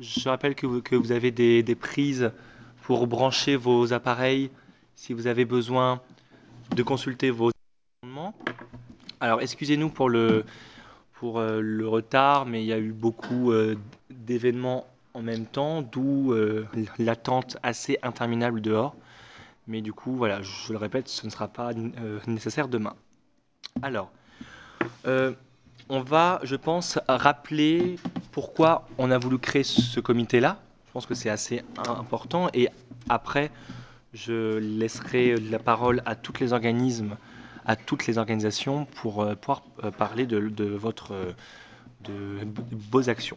Je rappelle que vous, avez des, prises pour brancher vos appareils si vous avez besoin de consulter vos amendements. Alors, excusez-nous pour le, euh, retard, mais il y a eu beaucoup euh, d'événements en même temps, d'où euh, l'attente assez interminable dehors. Mais du coup, voilà, je le répète, ce ne sera pas nécessaire demain. Alors, on va, je pense, rappeler pourquoi on a voulu créer ce comité-là. Je pense que c'est assez important. Et après, je laisserai la parole à tous les organismes, à toutes les organisations pour euh, pouvoir euh, parler de, votre, euh, de, vos actions.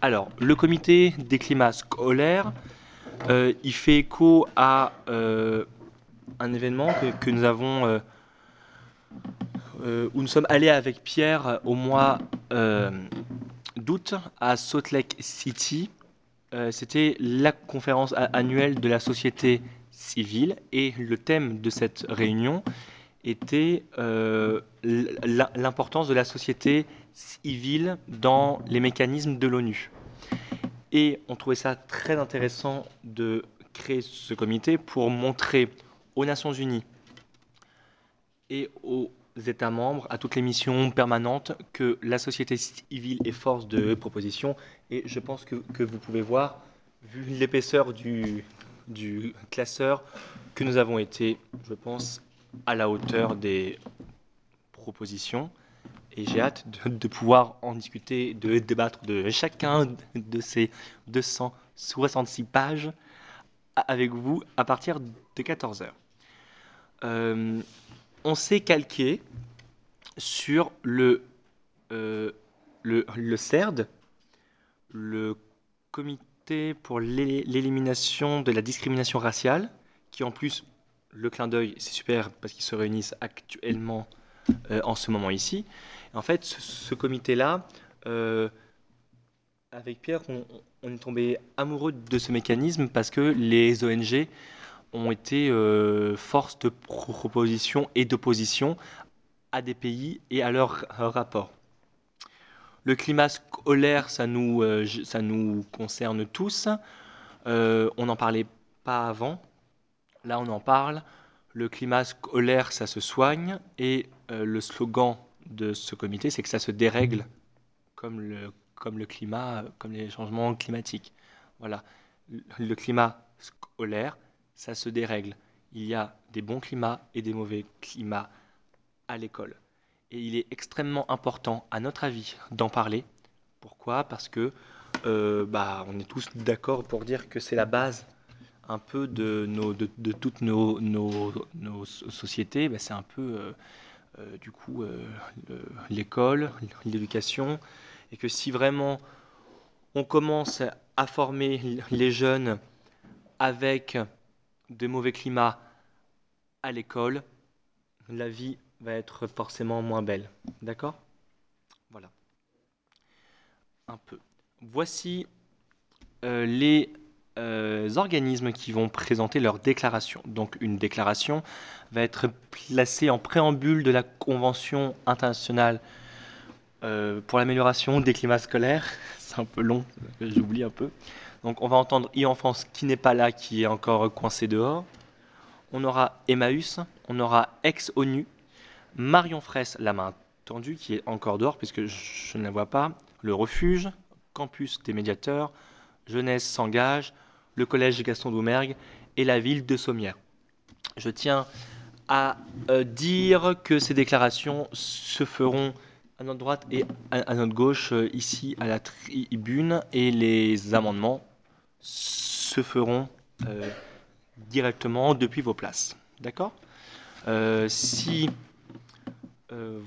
Alors, le comité des climats scolaires, il fait écho à un événement que, nous avons, où nous sommes allés avec Pierre au mois d'août à Salt Lake City. Euh, C'était la conférence annuelle de la société civile et le thème de cette réunion était euh, l'importance de la société civile dans les mécanismes de l'ONU. Et on trouvait ça très intéressant de créer ce comité pour montrer aux Nations Unies et aux États membres, à toutes les missions permanentes, que la société civile est force de proposition. Et je pense que, vous pouvez voir, vu l'épaisseur du, classeur, que nous avons été, je pense, à la hauteur des propositions. Et j'ai hâte de, pouvoir en discuter, de débattre de chacun de ces 266 pages avec vous à partir de 14 heures. Euh, on s'est calqué sur le, euh, le, CERD, le Comité pour l'élimination de la discrimination raciale, qui en plus, le clin d'œil, c'est super parce qu'ils se réunissent actuellement euh, en ce moment ici. En fait, ce, comité-là, euh, avec Pierre, on, est tombé amoureux de ce mécanisme parce que les ONG ont été euh, force de proposition et d'opposition à des pays et à leurs rapports. Le climat scolaire, ça nous, euh, ça nous concerne tous. Euh, on n'en parlait pas avant. Là, on en parle. Le climat scolaire, ça se soigne. Et le slogan de ce comité, c'est que ça se dérègle comme le, comme le climat, comme les changements climatiques. Voilà. Le climat scolaire, ça se dérègle. Il y a des bons climats et des mauvais climats à l'école. Et il est extrêmement important, à notre avis, d'en parler. Pourquoi? Parce que euh, bah, on est tous d'accord pour dire que c'est la base un peu de, nos, de, toutes nos, nos, nos sociétés. Bah, c'est un peu, euh, euh, du coup, l'école, l'éducation. Et que si vraiment on commence à former les jeunes avec de mauvais climats à l'école, la vie va être forcément moins belle. D'accord? Voilà. Un peu. Voici euh, les euh, organismes qui vont présenter leur déclaration. Donc une déclaration va être placée en préambule de la Convention internationale euh, pour l'amélioration des climats scolaires. C'est un peu long, j'oublie un peu. Donc on va entendre I en France qui n'est pas là, qui est encore coincé dehors. On aura Emmaüs, on aura Ex-ONU, Marion Fraisse, la main tendue, qui est encore dehors puisque je ne la vois pas, le refuge, campus des médiateurs, Jeunesse s'engage, le collège Gaston Doumergue et la ville de Sommières. Je tiens à euh, dire que ces déclarations se feront à notre droite et à, notre gauche, euh, ici à la tribune, et les amendements se feront euh, directement depuis vos places. D'accord? Euh, Si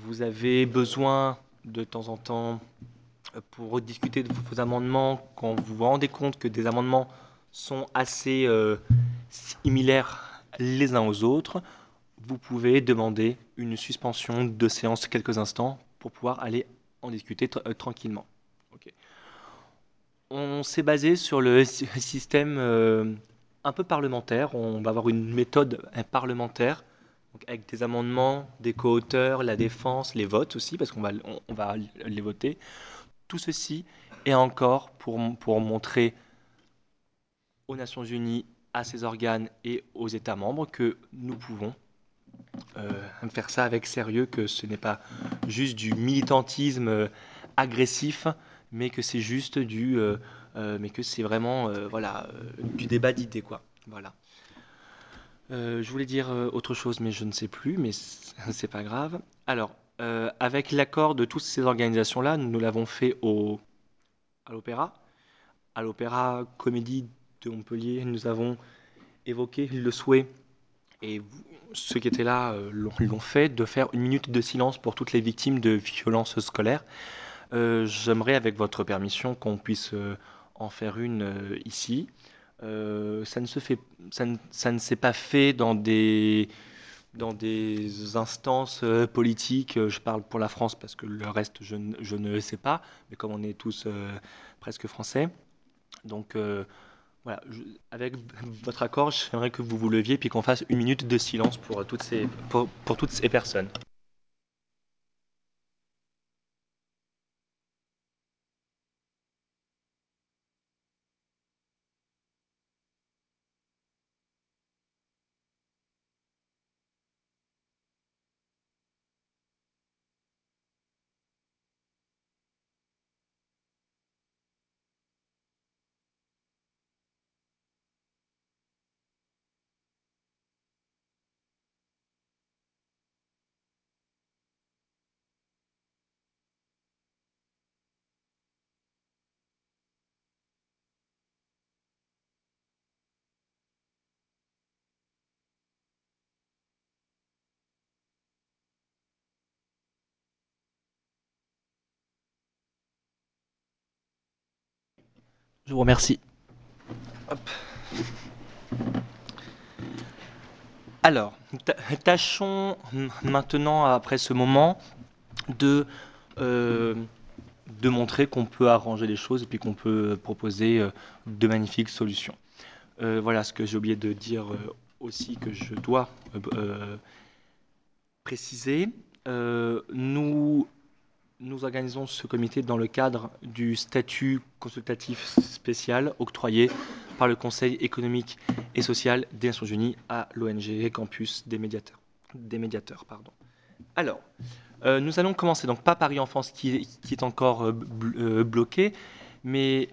vous avez besoin de temps en temps pour discuter de vos amendements, quand vous vous rendez compte que des amendements sont assez similaires les uns aux autres, vous pouvez demander une suspension de séance quelques instants pour pouvoir aller en discuter euh, tranquillement. Okay. On s'est basé sur le système euh, un peu parlementaire. On va avoir une méthode parlementaire donc avec des amendements, des co-auteurs, la défense, les votes aussi, parce qu'on va, on, on va les voter. Tout ceci et encore pour, pour montrer aux Nations Unies, à ses organes et aux États membres que nous pouvons euh, faire ça avec sérieux, que ce n'est pas juste du militantisme euh, agressif, mais que c'est juste du, euh, mais que c'est vraiment, voilà, du débat d'idées, quoi. Voilà. Je voulais dire autre chose, mais je ne sais plus, mais c'est pas grave. Alors, avec l'accord de toutes ces organisations-là, nous l'avons fait au, à l'Opéra, à l'Opéra Comédie de Montpellier. Nous avons évoqué le souhait, et ceux qui étaient là euh, l'ont fait, de faire une minute de silence pour toutes les victimes de violences scolaires. Euh, J'aimerais, avec votre permission, qu'on puisse euh, en faire une ici. Ça ne s'est pas fait dans des, instances politiques. Je parle pour la France parce que le reste, je, ne- sais pas. Mais comme on est tous presque français, donc voilà, avec votre accord, j'aimerais que vous vous leviez puis qu'on fasse une minute de silence pour pour toutes ces personnes. Je vous remercie. Alors, tâchons maintenant, après ce moment, de, euh, de montrer qu'on peut arranger les choses et puis qu'on peut proposer euh, de magnifiques solutions. Euh, voilà ce que j'ai oublié de dire aussi que je dois préciser. Nous, nous organisons ce comité dans le cadre du statut consultatif spécial octroyé par le Conseil économique et social des Nations Unies à l'ONG Campus des médiateurs. Des médiateurs pardon. Alors, euh, nous allons commencer, donc pas Paris qui, est- qui est encore euh, euh, bloqué, mais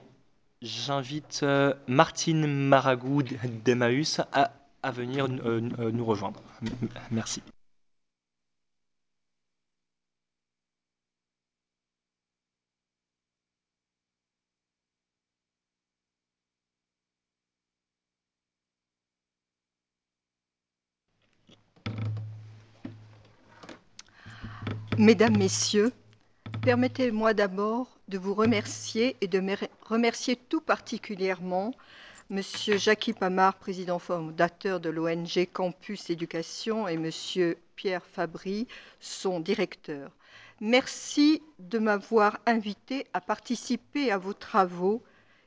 j'invite Martine Maragou d'Emmaüs à, venir nous rejoindre. Merci. Mesdames, Messieurs, permettez-moi d'abord de vous remercier et de me remercier tout particulièrement Monsieur Jackie Pamard, président fondateur de l'ONG Campus Éducation, et Monsieur Pierre Fabry, son directeur. Merci de m'avoir invité à participer à vos travaux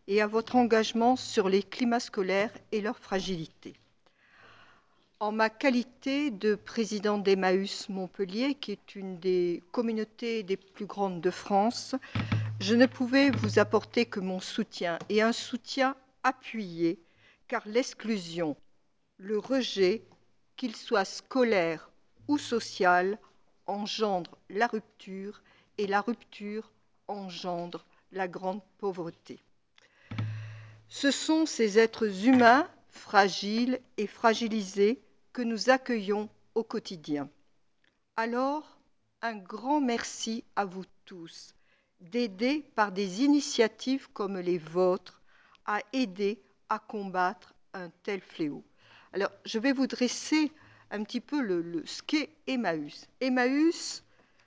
et à votre engagement sur les climats scolaires et leur fragilité. En ma qualité de présidente d'Emmaüs Montpellier, qui est une des communautés les plus grandes de France, je ne pouvais vous apporter que mon soutien et un soutien appuyé, car l'exclusion, le rejet, qu'il soit scolaire ou social, engendre la rupture et la rupture engendre la grande pauvreté. Ce sont ces êtres humains fragiles et fragilisés que nous accueillons au quotidien. Alors, un grand merci à vous tous d'aider par des initiatives comme les vôtres à aider à combattre un tel fléau. Alors, je vais vous dresser un petit peu le, le ce qu'est Emmaüs. Emmaüs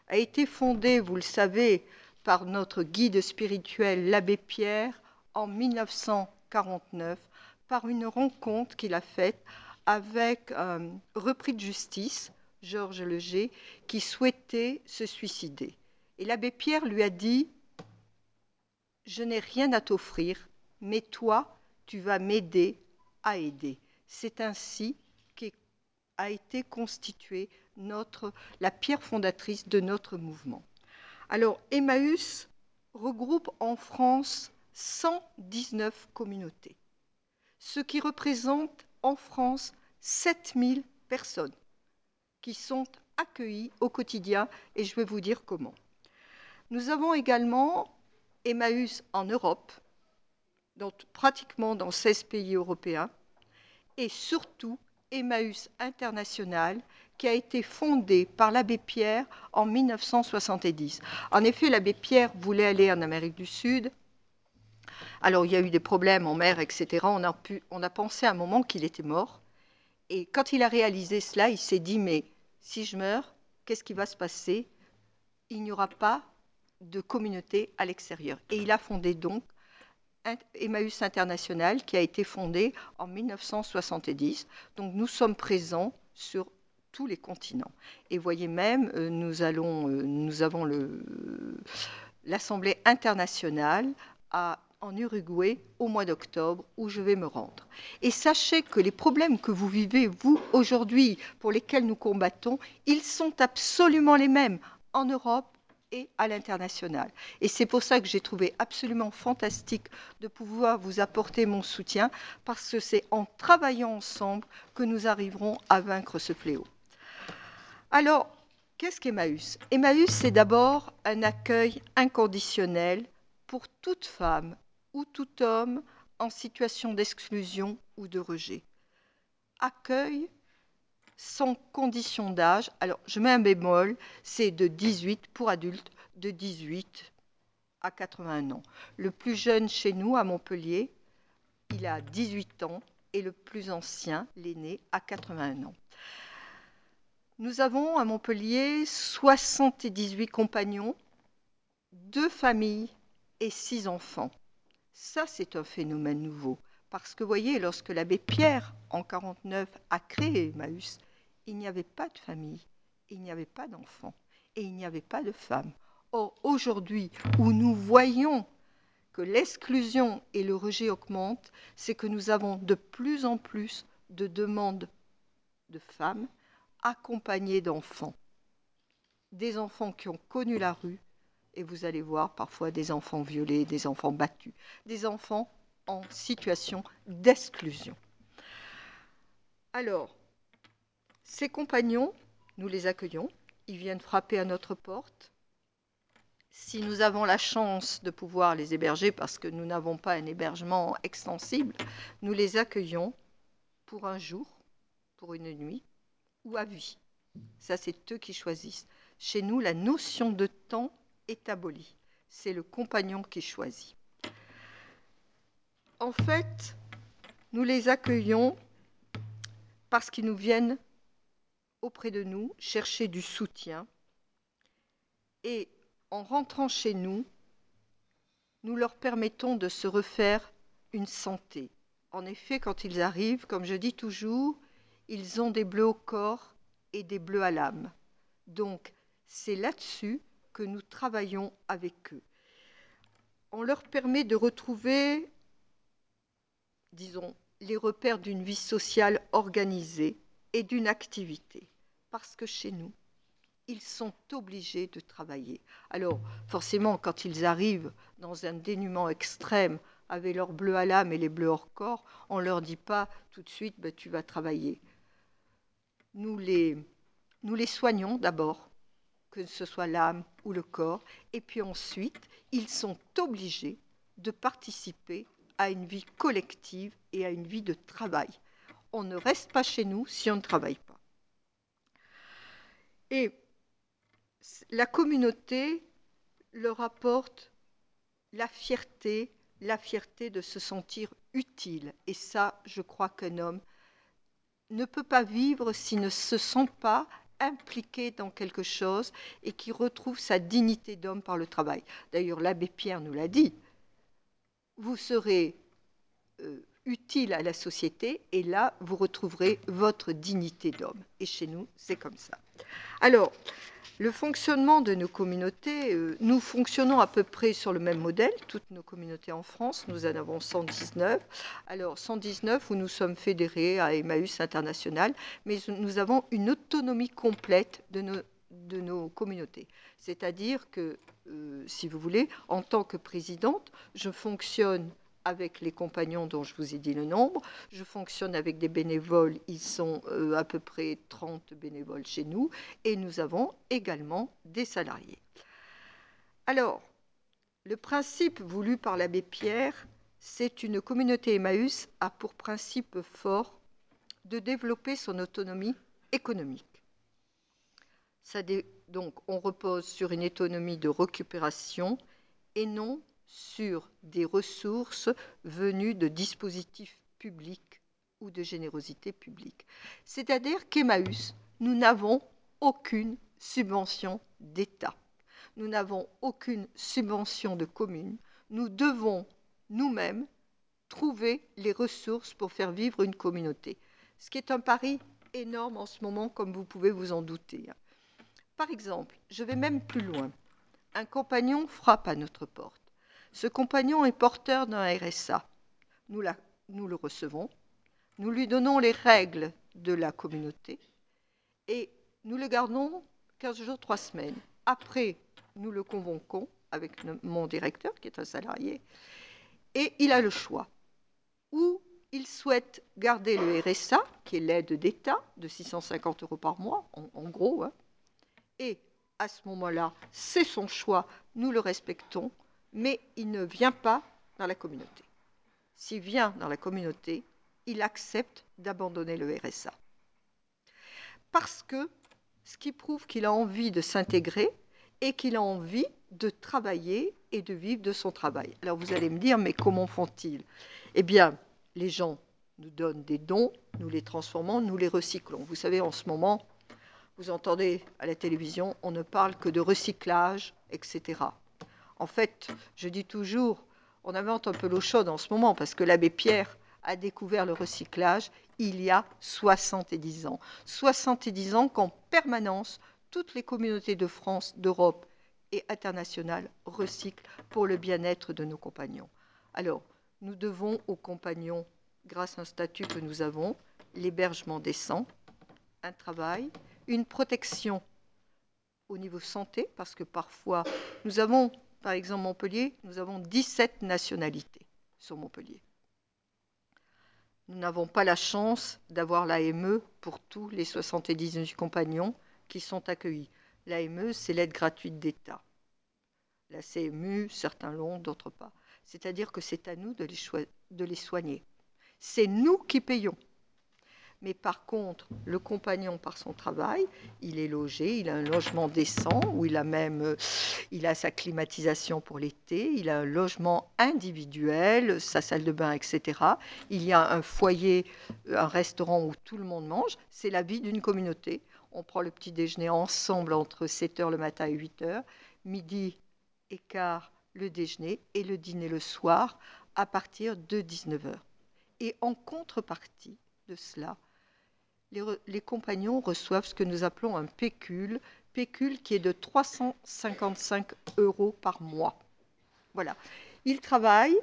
a été fondé, vous le savez, par notre guide spirituel, l'abbé Pierre, en 1949, par une rencontre qu'il a faite avec un repris de justice, Georges Leger, qui souhaitait se suicider. Et l'abbé Pierre lui a dit Je n'ai rien à t'offrir, mais toi, tu vas m'aider à aider. C'est ainsi qu'a été constituée la pierre fondatrice de notre mouvement. Alors, Emmaüs regroupe en France 119 communautés, ce qui représente en France 7000 personnes qui sont accueillies au quotidien et je vais vous dire comment. Nous avons également Emmaüs en Europe, pratiquement dans 16 pays européens, et surtout Emmaüs International, qui a été fondé par l'abbé Pierre en 1970. En effet, l'abbé Pierre voulait aller en Amérique du Sud. Alors, il y a eu des problèmes en mer, etc. On a, pensé à un moment qu'il était mort. Et quand il a réalisé cela, il s'est dit, mais si je meurs, qu'est-ce qui va se passer? Il n'y aura pas de communauté à l'extérieur. Et il a fondé donc Emmaüs International qui a été fondé en 1970. Donc nous sommes présents sur tous les continents. Et voyez même, euh, euh, nous avons l'Assemblée internationale à, en Uruguay au mois d'octobre où je vais me rendre. Et sachez que les problèmes que vous vivez, vous, aujourd'hui, pour lesquels nous combattons, ils sont absolument les mêmes en Europe et à l'international. Et c'est pour ça que j'ai trouvé absolument fantastique de pouvoir vous apporter mon soutien, parce que c'est en travaillant ensemble que nous arriverons à vaincre ce fléau. Alors, qu'est-ce qu'Emmaüs? Emmaüs, c'est d'abord un accueil inconditionnel pour toute femme ou tout homme en situation d'exclusion ou de rejet. Accueil sans condition d'âge. Alors, je mets un bémol, c'est de 18 pour adultes, de 18 à 81 ans. Le plus jeune chez nous, à Montpellier, il a 18 ans et le plus ancien, l'aîné, à 81 ans. Nous avons à Montpellier 78 compagnons, deux familles et six enfants. Ça, c'est un phénomène nouveau. Parce que, voyez, lorsque l'abbé Pierre, en 49, a créé Emmaüs, il n'y avait pas de famille, il n'y avait pas d'enfants et il n'y avait pas de femmes. Or, aujourd'hui, où nous voyons que l'exclusion et le rejet augmentent, c'est que nous avons de plus en plus de demandes de femmes accompagnées d'enfants. Des enfants qui ont connu la rue, et vous allez voir parfois des enfants violés, des enfants battus, des enfants en situation d'exclusion. Alors, ces compagnons, nous les accueillons, ils viennent frapper à notre porte. Si nous avons la chance de pouvoir les héberger, parce que nous n'avons pas un hébergement extensible, nous les accueillons pour un jour, pour une nuit ou à vie. Ça, c'est eux qui choisissent. Chez nous, la notion de temps est. C'est le compagnon qui choisit. En fait, nous les accueillons parce qu'ils nous viennent auprès de nous, chercher du soutien. Et en rentrant chez nous, nous leur permettons de se refaire une santé. En effet, quand ils arrivent, comme je dis toujours, ils ont des bleus au corps et des bleus à l'âme. Donc, c'est là-dessus que nous travaillons avec eux. On leur permet de retrouver, disons, les repères d'une vie sociale organisée et d'une activité parce que chez nous, ils sont obligés de travailler. Alors, forcément, quand ils arrivent dans un dénuement extrême, avec leurs bleus à l'âme et les bleus hors corps, on ne leur dit pas tout de suite, ben, tu vas travailler. Nous les, nous les soignons d'abord, que ce soit l'âme ou le corps, et puis ensuite, ils sont obligés de participer à une vie collective et à une vie de travail. On ne reste pas chez nous si on ne travaille pas. Et la communauté leur apporte la fierté, la fierté de se sentir utile. Et ça, je crois qu'un homme ne peut pas vivre s'il ne se sent pas impliqué dans quelque chose et qui retrouve sa dignité d'homme par le travail. D'ailleurs, l'abbé Pierre nous l'a dit. Vous serez euh, utile à la société et là, vous retrouverez votre dignité d'homme. Et chez nous, c'est comme ça. Alors, le fonctionnement de nos communautés, euh, nous fonctionnons à peu près sur le même modèle, toutes nos communautés en France, nous en avons 119. Alors, 119 où nous sommes fédérés à Emmaüs International, mais nous avons une autonomie complète de nos, communautés. C'est-à-dire que, euh, si vous voulez, en tant que présidente, je fonctionne avec les compagnons dont je vous ai dit le nombre. Je fonctionne avec des bénévoles, ils sont euh, à peu près 30 bénévoles chez nous, et nous avons également des salariés. Alors, le principe voulu par l'abbé Pierre, c'est une communauté Emmaüs a pour principe fort de développer son autonomie économique. Ça donc, on repose sur une autonomie de récupération et non sur des ressources venues de dispositifs publics ou de générosité publique. C'est-à-dire qu'Emmaüs, nous n'avons aucune subvention d'État. Nous n'avons aucune subvention de commune. Nous devons nous-mêmes trouver les ressources pour faire vivre une communauté. Ce qui est un pari énorme en ce moment, comme vous pouvez vous en douter. Par exemple, je vais même plus loin. Un compagnon frappe à notre porte. Ce compagnon est porteur d'un RSA. Nous, le recevons, nous lui donnons les règles de la communauté et nous le gardons 15 jours, 3 semaines. Après, nous le convoquons avec mon directeur, qui est un salarié, et il a le choix. Ou il souhaite garder le RSA, qui est l'aide d'État, de 650 euros par mois, en, gros, hein, et à ce moment-là, c'est son choix, nous le respectons, mais il ne vient pas dans la communauté. S'il vient dans la communauté, il accepte d'abandonner le RSA. Parce que ce qui prouve qu'il a envie de s'intégrer et qu'il a envie de travailler et de vivre de son travail. Alors vous allez me dire, mais comment font-ils? Eh bien, les gens nous donnent des dons, nous les transformons, nous les recyclons. Vous savez, en ce moment, vous entendez à la télévision, on ne parle que de recyclage, etc. En fait, je dis toujours, on invente un peu l'eau chaude en ce moment parce que l'abbé Pierre a découvert le recyclage il y a 70 ans. 70 ans qu'en permanence, toutes les communautés de France, d'Europe et internationales recyclent pour le bien-être de nos compagnons. Alors, nous devons aux compagnons, grâce à un statut que nous avons, l'hébergement décent, un travail, une protection au niveau santé, parce que parfois, nous avons par exemple, Montpellier, nous avons 17 nationalités sur Montpellier. Nous n'avons pas la chance d'avoir l'AME pour tous les 78 compagnons qui sont accueillis. L'AME, c'est l'aide gratuite d'État. La CMU, certains l'ont, d'autres pas. C'est-à-dire que c'est à nous de les, de les soigner. C'est nous qui payons mais par contre, le compagnon, par son travail, il est logé, il a un logement décent, où il a même euh, il a sa climatisation pour l'été, il a un logement individuel, sa salle de bain, etc. Il y a un foyer, un restaurant où tout le monde mange. C'est la vie d'une communauté. On prend le petit déjeuner ensemble entre 7 h le matin et 8 h, midi et quart le déjeuner et le dîner le soir à partir de 19 h. Et en contrepartie de cela, les, compagnons reçoivent ce que nous appelons un pécule, pécule qui est de 355 euros par mois. Voilà. Ils travaillent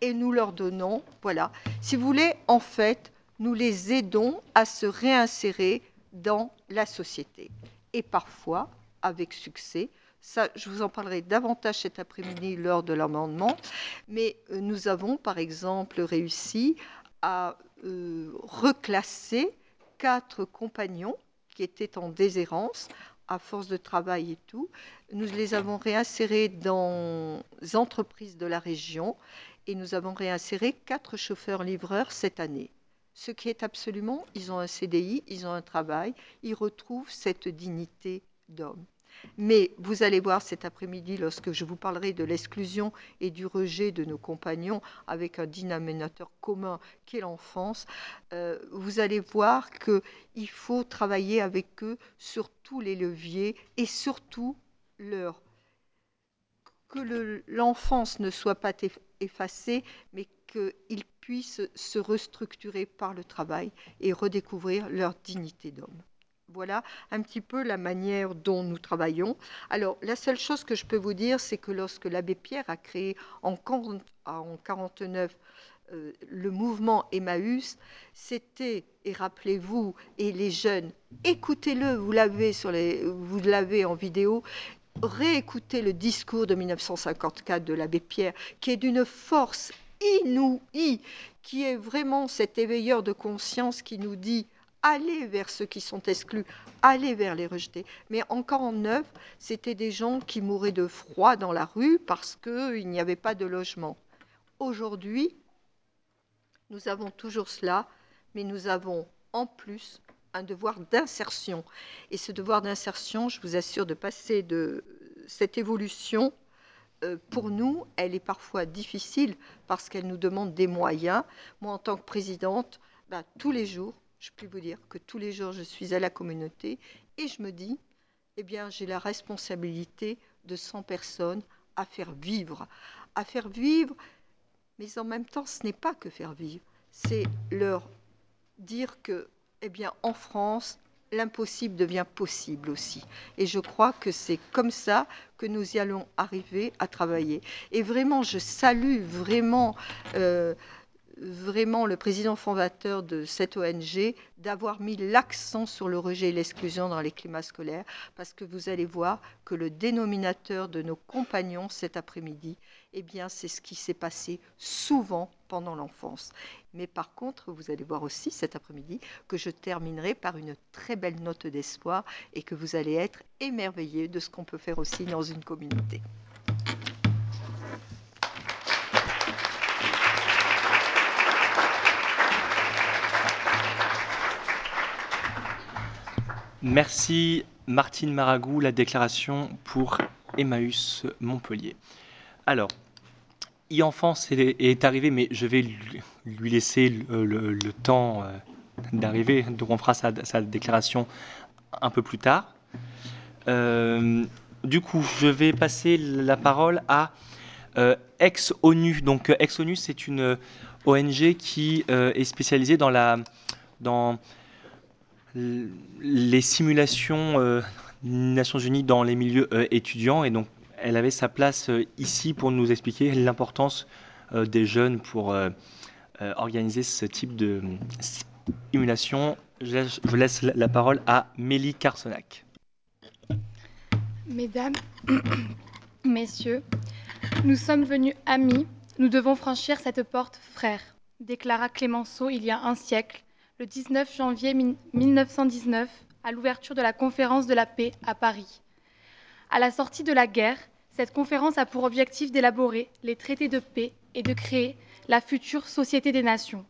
et nous leur donnons, voilà. Si vous voulez, en fait, nous les aidons à se réinsérer dans la société. Et parfois, avec succès, ça, je vous en parlerai davantage cet après-midi lors de l'amendement, mais euh, nous avons, par exemple, réussi à euh, reclasser quatre compagnons qui étaient en déshérence à force de travail et tout. Nous les avons réinsérés dans entreprises de la région et nous avons réinséré quatre chauffeurs-livreurs cette année. Ce qui est absolument, ils ont un CDI, ils ont un travail, ils retrouvent cette dignité d'homme. Mais vous allez voir cet après-midi, lorsque je vous parlerai de l'exclusion et du rejet de nos compagnons avec un dénominateur commun qui est l'enfance, euh, vous allez voir qu'il faut travailler avec eux sur tous les leviers et surtout leur que l'enfance ne soit pas effacée, mais qu'ils puissent se restructurer par le travail et redécouvrir leur dignité d'homme. Voilà un petit peu la manière dont nous travaillons. Alors, la seule chose que je peux vous dire, c'est que lorsque l'abbé Pierre a créé en 1949 euh, le mouvement Emmaüs, c'était, et rappelez-vous, et les jeunes, écoutez-le, vous l'avez sur les, vous l'avez en vidéo, réécoutez le discours de 1954 de l'abbé Pierre, qui est d'une force inouïe, qui est vraiment cet éveilleur de conscience qui nous dit allez vers ceux qui sont exclus, allez vers les rejetés. Mais encore en neuf, c'était des gens qui mouraient de froid dans la rue parce qu'il n'y avait pas de logement. Aujourd'hui, nous avons toujours cela, mais nous avons en plus un devoir d'insertion. Et ce devoir d'insertion, je vous assure de passer de cette évolution, euh, pour nous, elle est parfois difficile parce qu'elle nous demande des moyens. Moi, en tant que présidente, bah, tous les jours, je peux vous dire que tous les jours, je suis à la communauté et je me dis, eh bien, j'ai la responsabilité de 100 personnes à faire vivre. À faire vivre, mais en même temps, ce n'est pas que faire vivre, c'est leur dire que, eh bien, en France, l'impossible devient possible aussi. Et je crois que c'est comme ça que nous y allons arriver à travailler. Et vraiment, je salue vraiment euh, vraiment le président fondateur de cette ONG d'avoir mis l'accent sur le rejet et l'exclusion dans les climats scolaires, parce que vous allez voir que le dénominateur de nos compagnons cet après-midi, eh bien, c'est ce qui s'est passé souvent pendant l'enfance. Mais par contre, vous allez voir aussi cet après-midi que je terminerai par une très belle note d'espoir et que vous allez être émerveillés de ce qu'on peut faire aussi dans une communauté. Merci Martine Maragou, la déclaration pour Emmaüs Montpellier. Alors, e-enfance est, est, arrivé, mais je vais lui laisser le, temps euh, d'arriver, donc on fera sa, déclaration un peu plus tard. Euh, du coup, je vais passer la parole à euh, Ex-ONU. Donc, Ex-ONU, c'est une ONG qui est spécialisée dans la... Dans, les simulations euh, Nations Unies dans les milieux euh, étudiants et donc elle avait sa place euh, ici pour nous expliquer l'importance des jeunes pour organiser ce type de simulation. Je laisse, la parole à Mélie Carsonac. Mesdames, Messieurs, nous sommes venus amis, nous devons franchir cette porte frère, déclara Clémenceau il y a un siècle le 19 janvier 1919 à l'ouverture de la conférence de la paix à Paris. À la sortie de la guerre, cette conférence a pour objectif d'élaborer les traités de paix et de créer la future Société des Nations.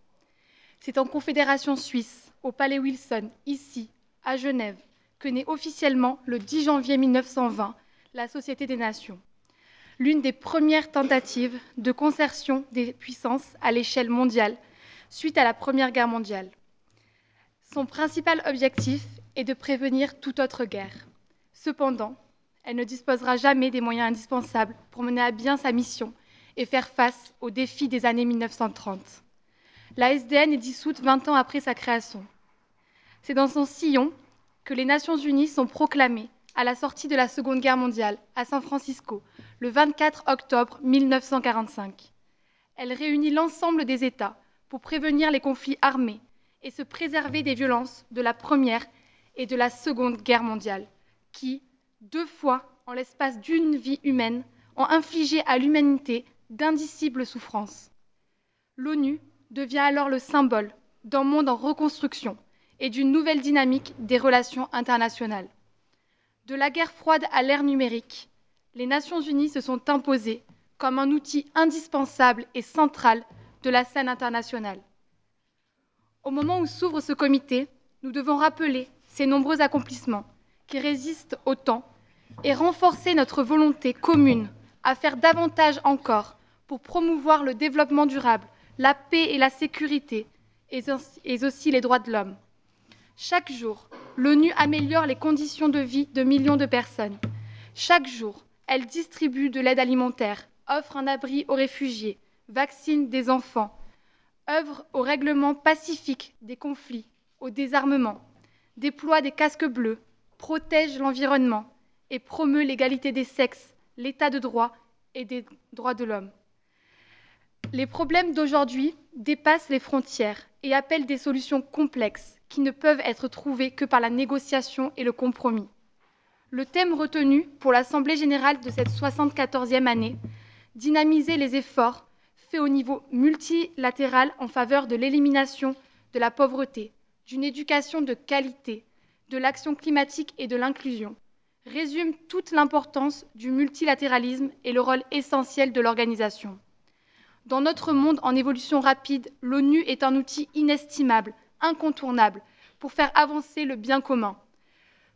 C'est en Confédération suisse, au Palais Wilson, ici, à Genève, que naît officiellement le 10 janvier 1920 la Société des Nations, l'une des premières tentatives de concertation des puissances à l'échelle mondiale suite à la Première Guerre mondiale. Son principal objectif est de prévenir toute autre guerre. Cependant, elle ne disposera jamais des moyens indispensables pour mener à bien sa mission et faire face aux défis des années 1930. La SDN est dissoute 20 ans après sa création. C'est dans son sillon que les Nations Unies sont proclamées à la sortie de la Seconde Guerre mondiale à San Francisco le 24 octobre 1945. Elle réunit l'ensemble des États pour prévenir les conflits armés et se préserver des violences de la Première et de la Seconde Guerre mondiale, qui, deux fois en l'espace d'une vie humaine, ont infligé à l'humanité d'indicibles souffrances. L'ONU devient alors le symbole d'un monde en reconstruction et d'une nouvelle dynamique des relations internationales. De la guerre froide à l'ère numérique, les Nations Unies se sont imposées comme un outil indispensable et central de la scène internationale. Au moment où s'ouvre ce comité, nous devons rappeler ses nombreux accomplissements qui résistent au temps et renforcer notre volonté commune à faire davantage encore pour promouvoir le développement durable, la paix et la sécurité, et aussi les droits de l'homme. Chaque jour, l'ONU améliore les conditions de vie de millions de personnes. Chaque jour, elle distribue de l'aide alimentaire, offre un abri aux réfugiés, vaccine des enfants, œuvre au règlement pacifique des conflits, au désarmement, déploie des casques bleus, protège l'environnement et promeut l'égalité des sexes, l'état de droit et des droits de l'homme. Les problèmes d'aujourd'hui dépassent les frontières et appellent des solutions complexes qui ne peuvent être trouvées que par la négociation et le compromis. Le thème retenu pour l'Assemblée générale de cette 74e année, dynamiser les efforts au niveau multilatéral en faveur de l'élimination de la pauvreté, d'une éducation de qualité, de l'action climatique et de l'inclusion, résume toute l'importance du multilatéralisme et le rôle essentiel de l'organisation. Dans notre monde en évolution rapide, l'ONU est un outil inestimable, incontournable, pour faire avancer le bien commun.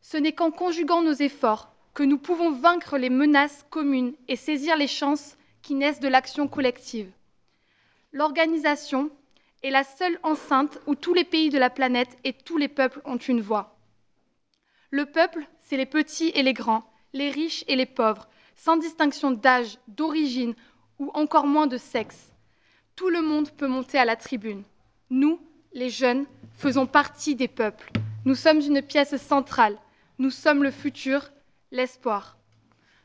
Ce n'est qu'en conjuguant nos efforts que nous pouvons vaincre les menaces communes et saisir les chances qui naissent de l'action collective. L'organisation est la seule enceinte où tous les pays de la planète et tous les peuples ont une voix. Le peuple, c'est les petits et les grands, les riches et les pauvres, sans distinction d'âge, d'origine ou encore moins de sexe. Tout le monde peut monter à la tribune. Nous, les jeunes, faisons partie des peuples. Nous sommes une pièce centrale. Nous sommes le futur, l'espoir.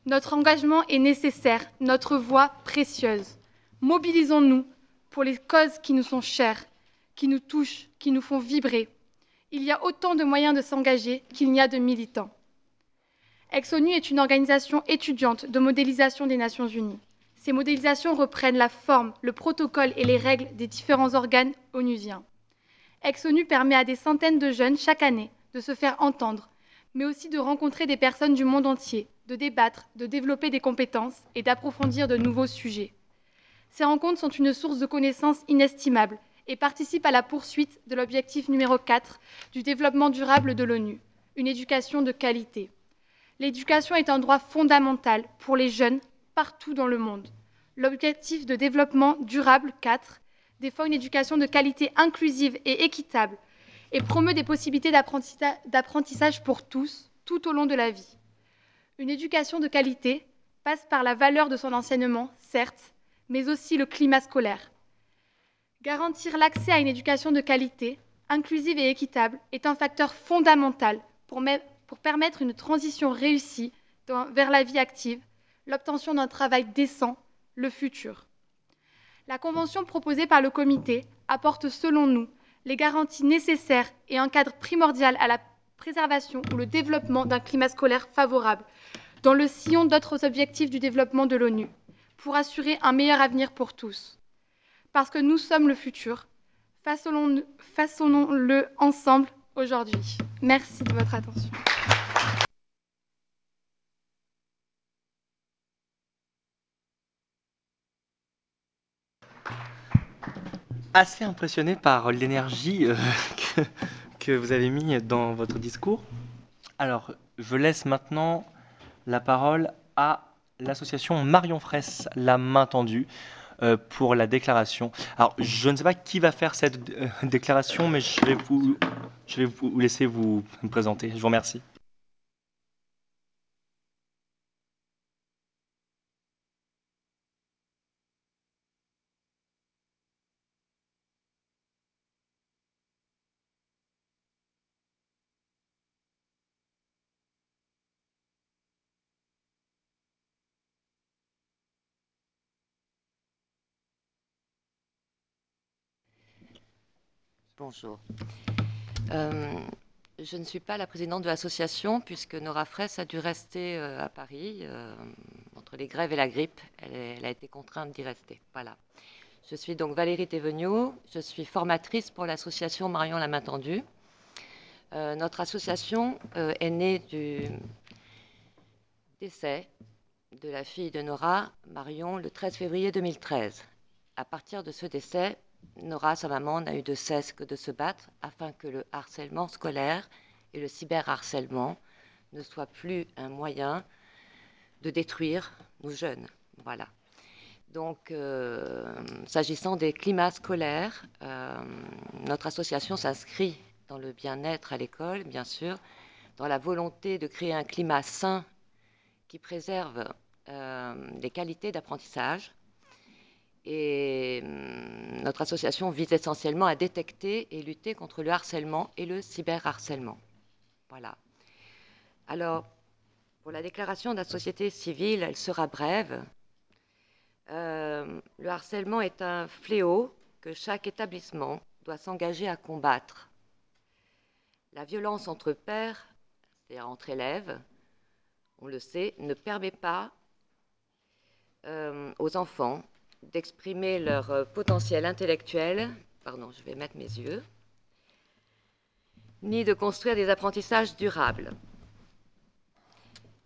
Notre engagement est nécessaire, notre voix précieuse. Mobilisons-nous pour les causes qui nous sont chères, qui nous touchent, qui nous font vibrer. Il y a autant de moyens de s'engager qu'il n'y a de militants. Ex-ONU est une organisation étudiante de modélisation des Nations Unies. Ces modélisations reprennent la forme, le protocole et les règles des différents organes onusiens. Ex-ONU permet à des centaines de jeunes chaque année de se faire entendre, mais aussi de rencontrer des personnes du monde entier, de débattre, de développer des compétences et d'approfondir de nouveaux sujets. Ces rencontres sont une source de connaissances inestimable et participent à la poursuite de l'objectif numéro 4 du développement durable de l'ONU, une éducation de qualité. L'éducation est un droit fondamental pour les jeunes partout dans le monde. L'objectif de développement durable 4 défend une éducation de qualité inclusive et équitable et promeut des possibilités d'apprentissage pour tous tout au long de la vie. Une éducation de qualité passe par la valeur de son enseignement, certes, mais aussi le climat scolaire. Garantir l'accès à une éducation de qualité, inclusive et équitable est un facteur fondamental pour, permettre une transition réussie vers la vie active l'obtention d'un travail décent, le futur. La convention proposée par le comité apporte, selon nous, les garanties nécessaires et un cadre primordial à la préservation ou le développement d'un climat scolaire favorable, dans le sillon d'autres objectifs du développement de l'ONU, pour assurer un meilleur avenir pour tous. Parce que nous sommes le futur, façonnons-le ensemble aujourd'hui. Merci de votre attention. assez impressionné par l'énergie euh, que, que, vous avez mis dans votre discours. Alors, je laisse maintenant la parole à l'association Marion Fraisse, la main tendue, euh, pour la déclaration. Alors, je ne sais pas qui va faire cette euh, déclaration, mais je vais vous, je vais vous laisser vous présenter. Je vous remercie. Bonjour. Euh, je ne suis pas la présidente de l'association puisque Nora Fraisse a dû rester euh, à Paris euh, entre les grèves et la grippe. Elle, a été contrainte d'y rester. Voilà. Je suis donc Valérie Théveniot. Je suis formatrice pour l'association Marion la main tendue. Notre association est née du décès de la fille de Nora, Marion, le 13 février 2013. À partir de ce décès, Nora, sa maman, n'a eu de cesse que de se battre afin que le harcèlement scolaire et le cyberharcèlement ne soient plus un moyen de détruire nos jeunes. Voilà. Donc, euh, s'agissant des climats scolaires, euh, notre association s'inscrit dans le bien-être à l'école, bien sûr, dans la volonté de créer un climat sain qui préserve euh, les qualités d'apprentissage, et hum, notre association vise essentiellement à détecter et lutter contre le harcèlement et le cyberharcèlement. Voilà. Alors, pour la déclaration de la société civile, elle sera brève. Euh, le harcèlement est un fléau que chaque établissement doit s'engager à combattre. La violence entre pairs, c'est-à-dire entre élèves, on le sait, ne permet pas euh, aux enfants d'exprimer leur euh, potentiel intellectuel, pardon, je vais mettre mes yeux, ni de construire des apprentissages durables.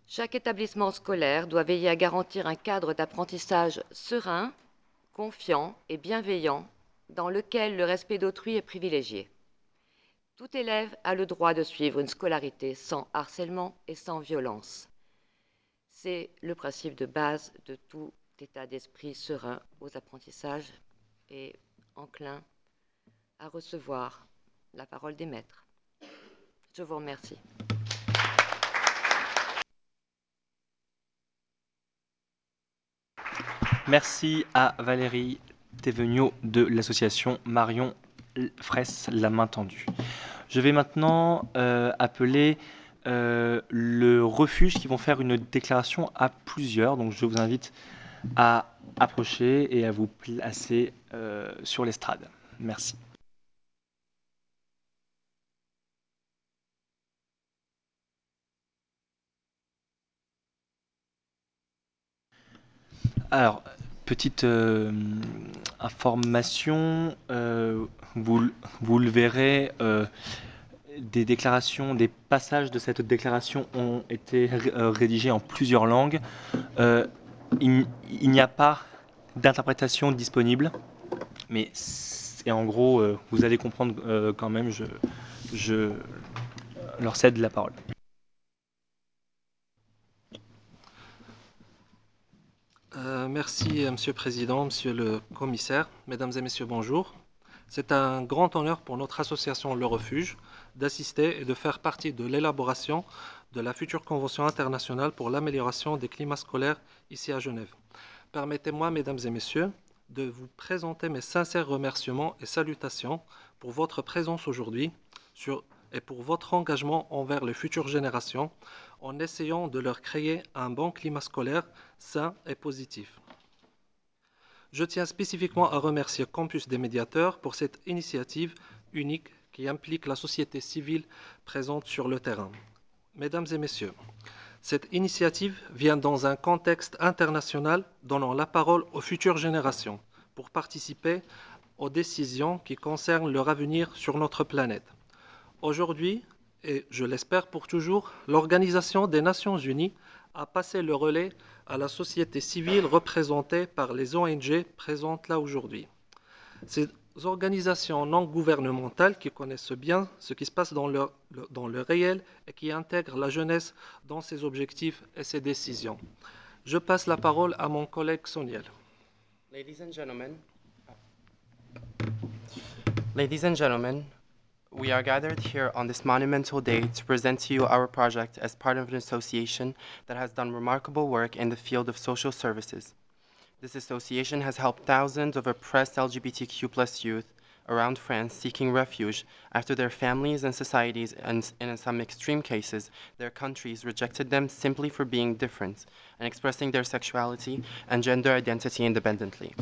Chaque établissement scolaire doit veiller à garantir un cadre d'apprentissage serein, confiant et bienveillant dans lequel le respect d'autrui est privilégié. Tout élève a le droit de suivre une scolarité sans harcèlement et sans violence. C'est le principe de base de tout état d'esprit serein aux apprentissages et enclin à recevoir la parole des maîtres. Je vous remercie. Merci à Valérie Thévenot de l'association Marion Fraisse, la main tendue. Je vais maintenant euh, appeler euh, le refuge qui vont faire une déclaration à plusieurs. Donc je vous invite à approcher et à vous placer euh, sur l'estrade. Merci. Alors, petite euh, information, euh, vous, vous, le verrez, des déclarations, des passages de cette déclaration ont été rédigés en plusieurs langues. Euh, il, n'y a pas d'interprétation disponible, mais et en gros, euh, vous allez comprendre quand même, je, je leur cède la parole. Euh, merci, Monsieur le Président, Monsieur le Commissaire, Mesdames et Messieurs, bonjour. C'est un grand honneur pour notre association Le Refuge d'assister et de faire partie de l'élaboration de la future Convention internationale pour l'amélioration des climats scolaires ici à Genève. Permettez-moi, Mesdames et Messieurs, de vous présenter mes sincères remerciements et salutations pour votre présence aujourd'hui et pour votre engagement envers les futures générations en essayant de leur créer un bon climat scolaire sain et positif. Je tiens spécifiquement à remercier Campus des médiateurs pour cette initiative unique qui implique la société civile présente sur le terrain. Mesdames et messieurs, cette initiative vient dans un contexte international donnant la parole aux futures générations pour participer aux décisions qui concernent leur avenir sur notre planète. Aujourd'hui, et je l'espère pour toujours, l'Organisation des Nations Unies a passé le relais à la société civile représentée par les ONG présentes là aujourd'hui. Organisations non gouvernementales qui connaissent bien ce qui se passe dans le, dans le réel et qui intègrent la jeunesse dans ses objectifs et ses décisions. Je passe la parole à mon collègue Soniel. Ladies and gentlemen, Ladies and gentlemen, We are gathered here on this monumental day to present to you our project as part of an association that has done remarkable work in the field of social services. This association has helped thousands of oppressed LGBTQ youth around France seeking refuge after their families and societies, and in some extreme cases, their countries rejected them simply for being different and expressing their sexuality and gender identity independently.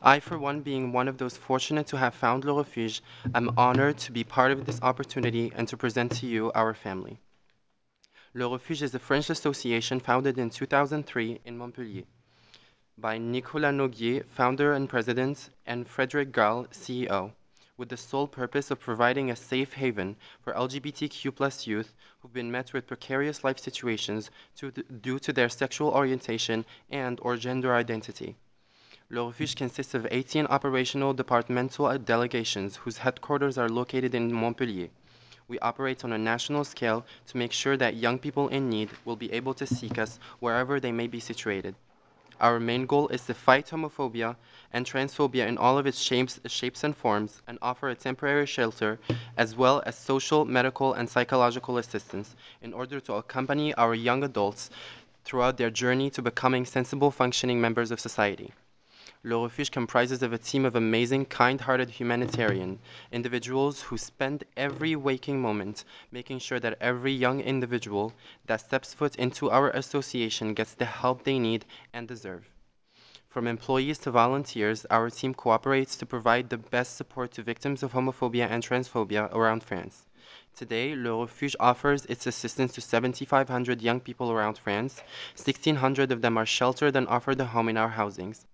I, for one, being one of those fortunate to have found Le Refuge, am honored to be part of this opportunity and to present to you our family. Le Refuge is a French association founded in 2003 in Montpellier by Nicolas Noguier, founder and president, and Frederic Gall, CEO, with the sole purpose of providing a safe haven for LGBTQ youth who've been met with precarious life situations due to their sexual orientation and or gender identity. Le Refuge consists of 18 operational departmental uh, delegations whose headquarters are located in Montpellier. We operate on a national scale to make sure that young people in need will be able to seek us wherever they may be situated. Our main goal is to fight homophobia and transphobia in all of its shapes, shapes and forms and offer a temporary shelter as well as social, medical, and psychological assistance in order to accompany our young adults throughout their journey to becoming sensible, functioning members of society. Le Refuge comprises of a team of amazing, kind-hearted humanitarian individuals who spend every waking moment making sure that every young individual that steps foot into our association gets the help they need and deserve. From employees to volunteers, our team cooperates to provide the best support to victims of homophobia and transphobia around France. Today, Le Refuge offers its assistance to 7,500 young people around France. 1,600 of them are sheltered and offered a home in our housings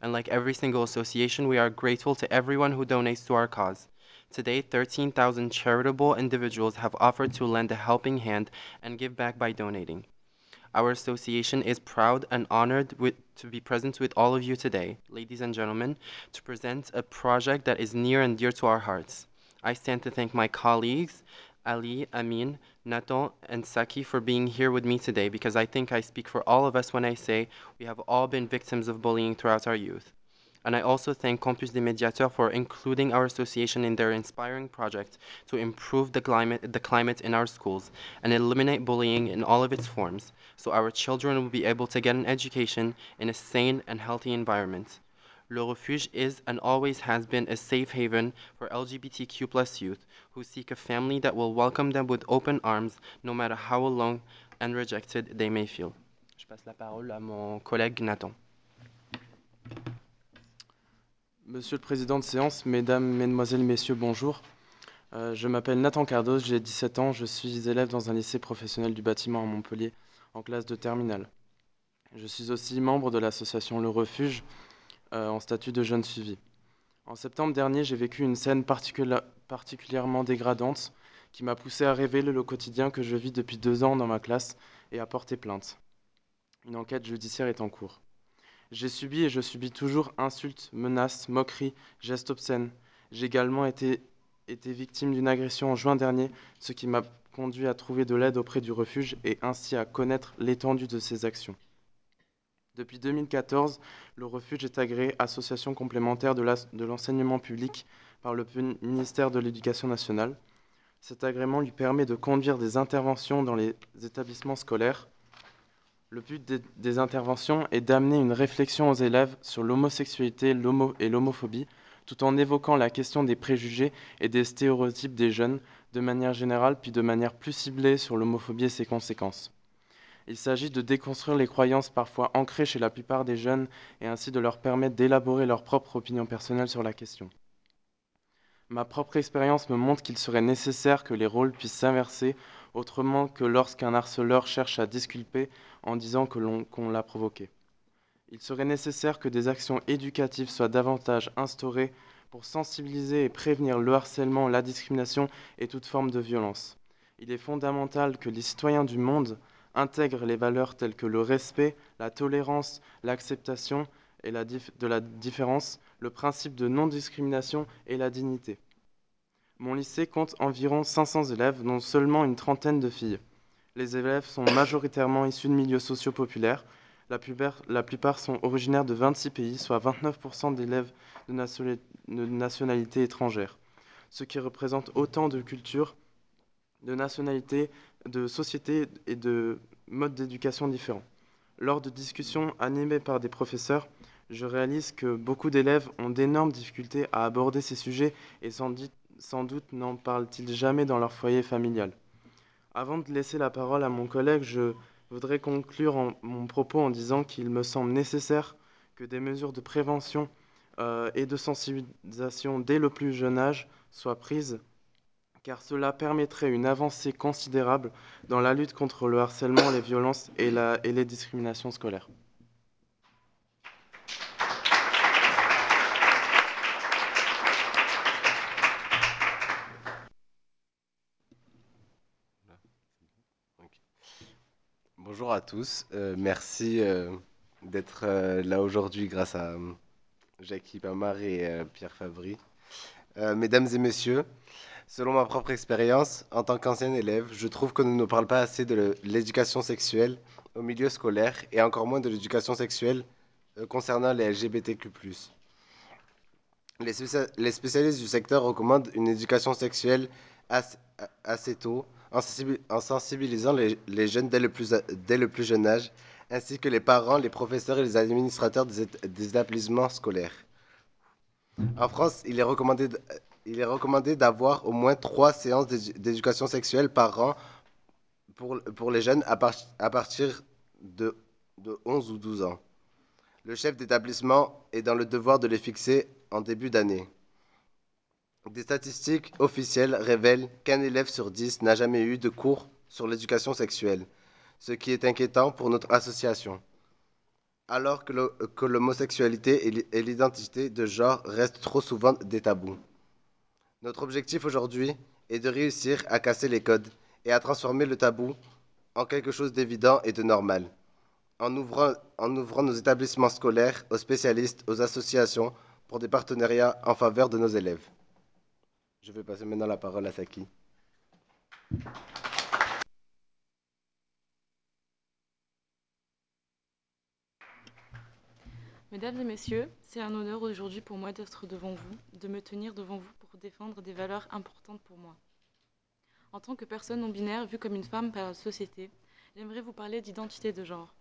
and like every single association, we are grateful to everyone who donates to our cause. Today, 13,000 charitable individuals have offered to lend a helping hand and give back by donating. Our association is proud and honored with, to be present with all of you today, ladies and gentlemen, to present a project that is near and dear to our hearts. I stand to thank my colleagues, Ali, Amin, Nathan, and Saki for being here with me today because I think I speak for all of us when I say we have all been victims of bullying throughout our youth. And I also thank Campus des Médiateurs for including our association in their inspiring project to improve the climate, the climate in our schools and eliminate bullying in all of its forms so our children will be able to get an education in a sane and healthy environment. Le Refuge is and always has been a safe haven for LGBTQ youth who seek a family that will welcome them with open arms no matter how alone and rejected they may feel. Je passe la parole à mon collègue Nathan. Monsieur le Président de séance, Mesdames, Mesdemoiselles, Messieurs, bonjour. Euh, je m'appelle Nathan Cardos, j'ai 17 ans, je suis élève dans un lycée professionnel du bâtiment à Montpellier en classe de terminale. Je suis aussi membre de l'association Le Refuge, euh, en statut de jeune suivi. En septembre dernier, j'ai vécu une scène particuli particulièrement dégradante qui m'a poussé à révéler le quotidien que je vis depuis deux ans dans ma classe et à porter plainte. Une enquête judiciaire est en cours. J'ai subi et je subis toujours insultes, menaces, moqueries, gestes obscènes. J'ai également été, victime d'une agression en juin dernier, ce qui m'a conduit à trouver de l'aide auprès du refuge et ainsi à connaître l'étendue de ces actions. Depuis 2014, le refuge est agréé association complémentaire de l'enseignement public par le ministère de l'Éducation nationale. Cet agrément lui permet de conduire des interventions dans les établissements scolaires. Le but des, interventions est d'amener une réflexion aux élèves sur l'homosexualité et l'homophobie, tout en évoquant la question des préjugés et des stéréotypes des jeunes de manière générale, puis de manière plus ciblée sur l'homophobie et ses conséquences. Il s'agit de déconstruire les croyances parfois ancrées chez la plupart des jeunes et ainsi de leur permettre d'élaborer leur propre opinion personnelle sur la question. Ma propre expérience me montre qu'il serait nécessaire que les rôles puissent s'inverser autrement que lorsqu'un harceleur cherche à disculper en disant qu'on qu l'a provoqué. Il serait nécessaire que des actions éducatives soient davantage instaurées pour sensibiliser et prévenir le harcèlement, la discrimination et toute forme de violence. Il est fondamental que les citoyens du monde intègre les valeurs telles que le respect, la tolérance, l'acceptation et la de la différence, le principe de non-discrimination et la dignité. Mon lycée compte environ 500 élèves, dont seulement une trentaine de filles. Les élèves sont majoritairement issus de milieux sociaux populaires. La plupart, sont originaires de 26 pays, soit 29% d'élèves de nationalité étrangère, ce qui représente autant de cultures, de nationalités, de sociétés et de modes d'éducation différents. Lors de discussions animées par des professeurs, je réalise que beaucoup d'élèves ont d'énormes difficultés à aborder ces sujets et sans, doute n'en parlent-ils jamais dans leur foyer familial. Avant de laisser la parole à mon collègue, je voudrais conclure mon propos en disant qu'il me semble nécessaire que des mesures de prévention euh, et de sensibilisation dès le plus jeune âge soient prises car cela permettrait une avancée considérable dans la lutte contre le harcèlement, les violences et, les discriminations scolaires. Bonjour à tous, euh, merci euh, d'être euh, là aujourd'hui grâce à Jackie Pamar et Pierre Fabry. mesdames et messieurs, Selon ma propre expérience, en tant qu'ancien élève, je trouve qu'on ne nous parle pas assez de l'éducation sexuelle au milieu scolaire et encore moins de l'éducation sexuelle euh, concernant les LGBTQ. Les, spécialistes du secteur recommandent une éducation sexuelle assez, tôt, en, sensibilisant les, jeunes dès le, plus, jeune âge, ainsi que les parents, les professeurs et les administrateurs des, établissements scolaires. En France, il est recommandé, il est recommandé d'avoir au moins trois séances d'éducation sexuelle par an pour, les jeunes à, à partir de, de 11 ou 12 ans. Le chef d'établissement est dans le devoir de les fixer en début d'année. Des statistiques officielles révèlent qu'un élève sur dix n'a jamais eu de cours sur l'éducation sexuelle, ce qui est inquiétant pour notre association. Alors que l'homosexualité et l'identité de genre restent trop souvent des tabous. Notre objectif aujourd'hui est de réussir à casser les codes et à transformer le tabou en quelque chose d'évident et de normal. En ouvrant, en ouvrant nos établissements scolaires aux spécialistes, aux associations, pour des partenariats en faveur de nos élèves. Je vais passer maintenant la parole à Saki. Mesdames et messieurs, c'est un honneur aujourd'hui pour moi d'être devant vous, de me tenir devant vous pour défendre des valeurs importantes pour moi. En tant que personne non binaire vue comme une femme par la société, j'aimerais vous parler d'identité de genre.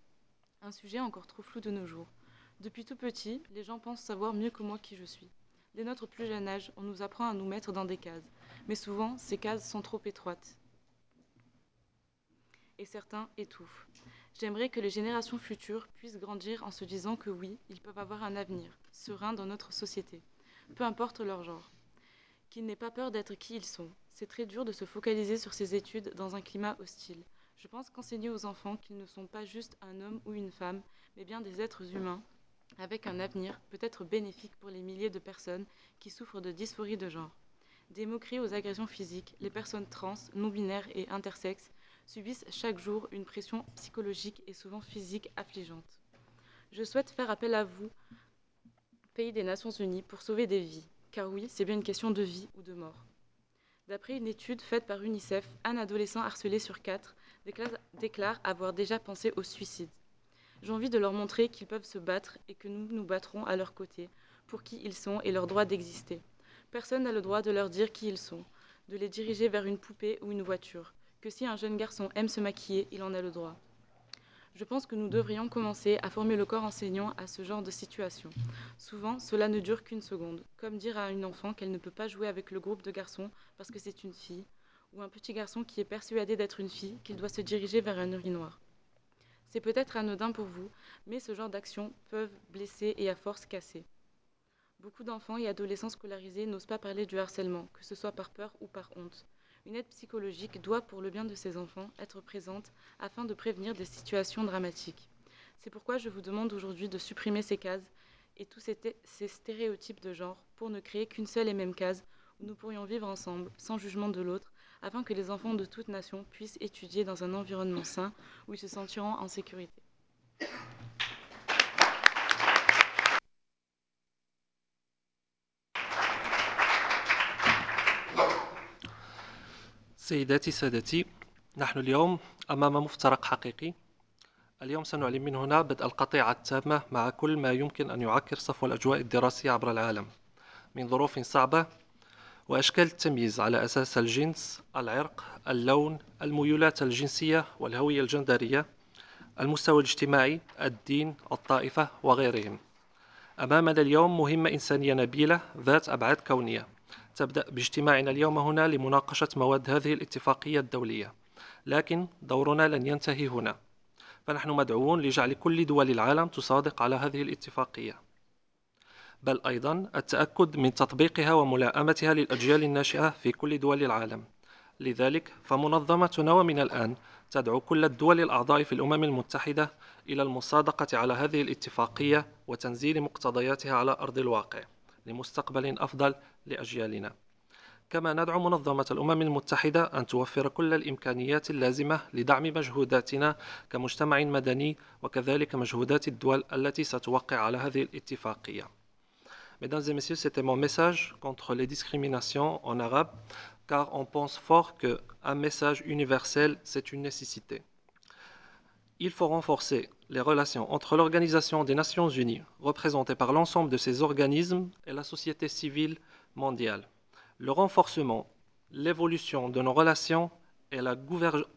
Un sujet encore trop flou de nos jours. Depuis tout petit, les gens pensent savoir mieux que moi qui je suis. Dès notre plus jeune âge, on nous apprend à nous mettre dans des cases. Mais souvent, ces cases sont trop étroites. Et certains étouffent. J'aimerais que les générations futures puissent grandir en se disant que oui, ils peuvent avoir un avenir serein dans notre société, peu importe leur genre. Qu'ils n'aient pas peur d'être qui ils sont. C'est très dur de se focaliser sur ses études dans un climat hostile. Je pense qu'enseigner aux enfants qu'ils ne sont pas juste un homme ou une femme, mais bien des êtres humains avec un avenir peut-être bénéfique pour les milliers de personnes qui souffrent de dysphorie de genre. Des moqueries aux agressions physiques, les personnes trans, non-binaires et intersexes subissent chaque jour une pression psychologique et souvent physique affligeante. Je souhaite faire appel à vous, pays des Nations Unies, pour sauver des vies, car oui, c'est bien une question de vie ou de mort. D'après une étude faite par UNICEF, un adolescent harcelé sur quatre déclare avoir déjà pensé au suicide. J'ai envie de leur montrer qu'ils peuvent se battre et que nous nous battrons à leur côté pour qui ils sont et leur droit d'exister. Personne n'a le droit de leur dire qui ils sont, de les diriger vers une poupée ou une voiture, que si un jeune garçon aime se maquiller, il en a le droit. Je pense que nous devrions commencer à former le corps enseignant à ce genre de situation. Souvent, cela ne dure qu'une seconde, comme dire à une enfant qu'elle ne peut pas jouer avec le groupe de garçons parce que c'est une fille, ou un petit garçon qui est persuadé d'être une fille qu'il doit se diriger vers un urinoir. C'est peut-être anodin pour vous, mais ce genre d'actions peuvent blesser et à force casser. Beaucoup d'enfants et adolescents scolarisés n'osent pas parler du harcèlement, que ce soit par peur ou par honte. Une aide psychologique doit, pour le bien de ces enfants, être présente afin de prévenir des situations dramatiques. C'est pourquoi je vous demande aujourd'hui de supprimer ces cases et tous ces, ces, stéréotypes de genre pour ne créer qu'une seule et même case où nous pourrions vivre ensemble, sans jugement de l'autre, afin que les enfants de toute nation puissent étudier dans un environnement sain où ils se sentiront en sécurité. سيداتي سادتي نحن اليوم أمام مفترق حقيقي اليوم سنعلن من هنا بدء القطيعة التامة مع كل ما يمكن أن يعكر صفو الأجواء الدراسية عبر العالم من ظروف صعبة وأشكال التمييز على أساس الجنس، العرق، اللون، الميولات الجنسية والهوية الجندرية، المستوى الاجتماعي، الدين، الطائفة وغيرهم. أمامنا اليوم مهمة إنسانية نبيلة ذات أبعاد كونية تبدأ باجتماعنا اليوم هنا لمناقشة مواد هذه الاتفاقية الدولية. لكن دورنا لن ينتهي هنا. فنحن مدعوون لجعل كل دول العالم تصادق على هذه الاتفاقية. بل أيضا التأكد من تطبيقها وملائمتها للأجيال الناشئة في كل دول العالم. لذلك فمنظمتنا ومن الآن تدعو كل الدول الأعضاء في الأمم المتحدة إلى المصادقة على هذه الاتفاقية وتنزيل مقتضياتها على أرض الواقع لمستقبل أفضل لأجيالنا كما ندعو منظمة الأمم المتحدة أن توفر كل الإمكانيات اللازمة لدعم مجهوداتنا كمجتمع مدني وكذلك مجهودات الدول التي ستوقع على هذه الاتفاقية Mesdames et messieurs, c'était mon message contre les discriminations en arabe, car on pense fort qu'un message universel, c'est une nécessité. Il faut renforcer les relations entre l'Organisation des Nations Unies, représentée par l'ensemble de ces organismes, et la société civile le renforcement, l'évolution de nos relations et la,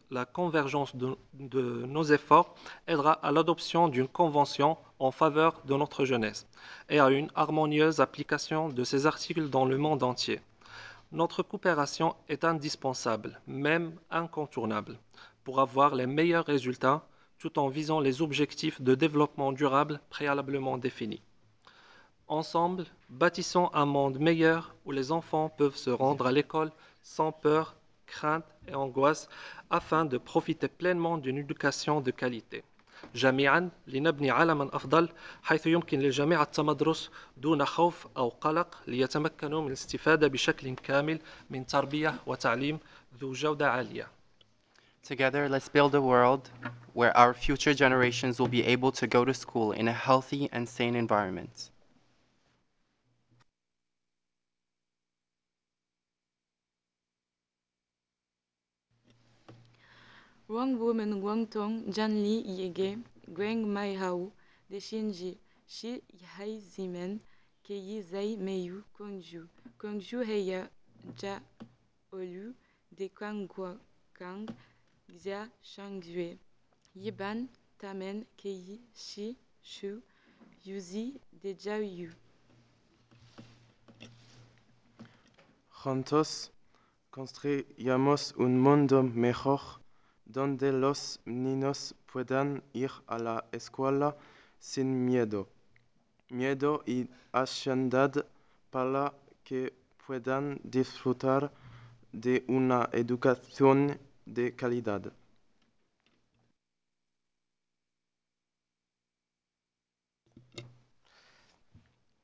la convergence de, de, nos efforts aidera à l'adoption d'une convention en faveur de notre jeunesse et à une harmonieuse application de ces articles dans le monde entier. Notre coopération est indispensable, même incontournable, pour avoir les meilleurs résultats tout en visant les objectifs de développement durable préalablement définis. Ensemble, bâtissons un monde meilleur où les enfants peuvent se rendre à l'école sans peur, crainte et angoisse afin de profiter pleinement d'une éducation de qualité. جميعا لنبني عالما أفضل حيث يمكن للجميع التمدرس دون خوف أو قلق ليتمكنوا من الاستفادة بشكل كامل من تربية وتعليم ذو جودة عالية. Together, let's build a world where our future generations will be able to go to school in a healthy and sane environment. Wang woman Wang Tong Jan Li Yege Gweng Mai Hao De Shinji Shi Hai Zimen Kei Zai Meyu Kongju Kongju Heya Ja Olu De Kang Kang Xia Shangzue Yiban Tamen Kei Shi Shu Yuzi De Jiaoyu Juntos construyamos un mundo mejor donde los niños puedan ir a la escuela sin miedo, miedo y ansiedad para que puedan disfrutar de una educación de calidad.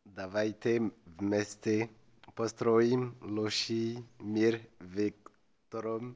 Dawajcie w mesty postroim losi mir wektorom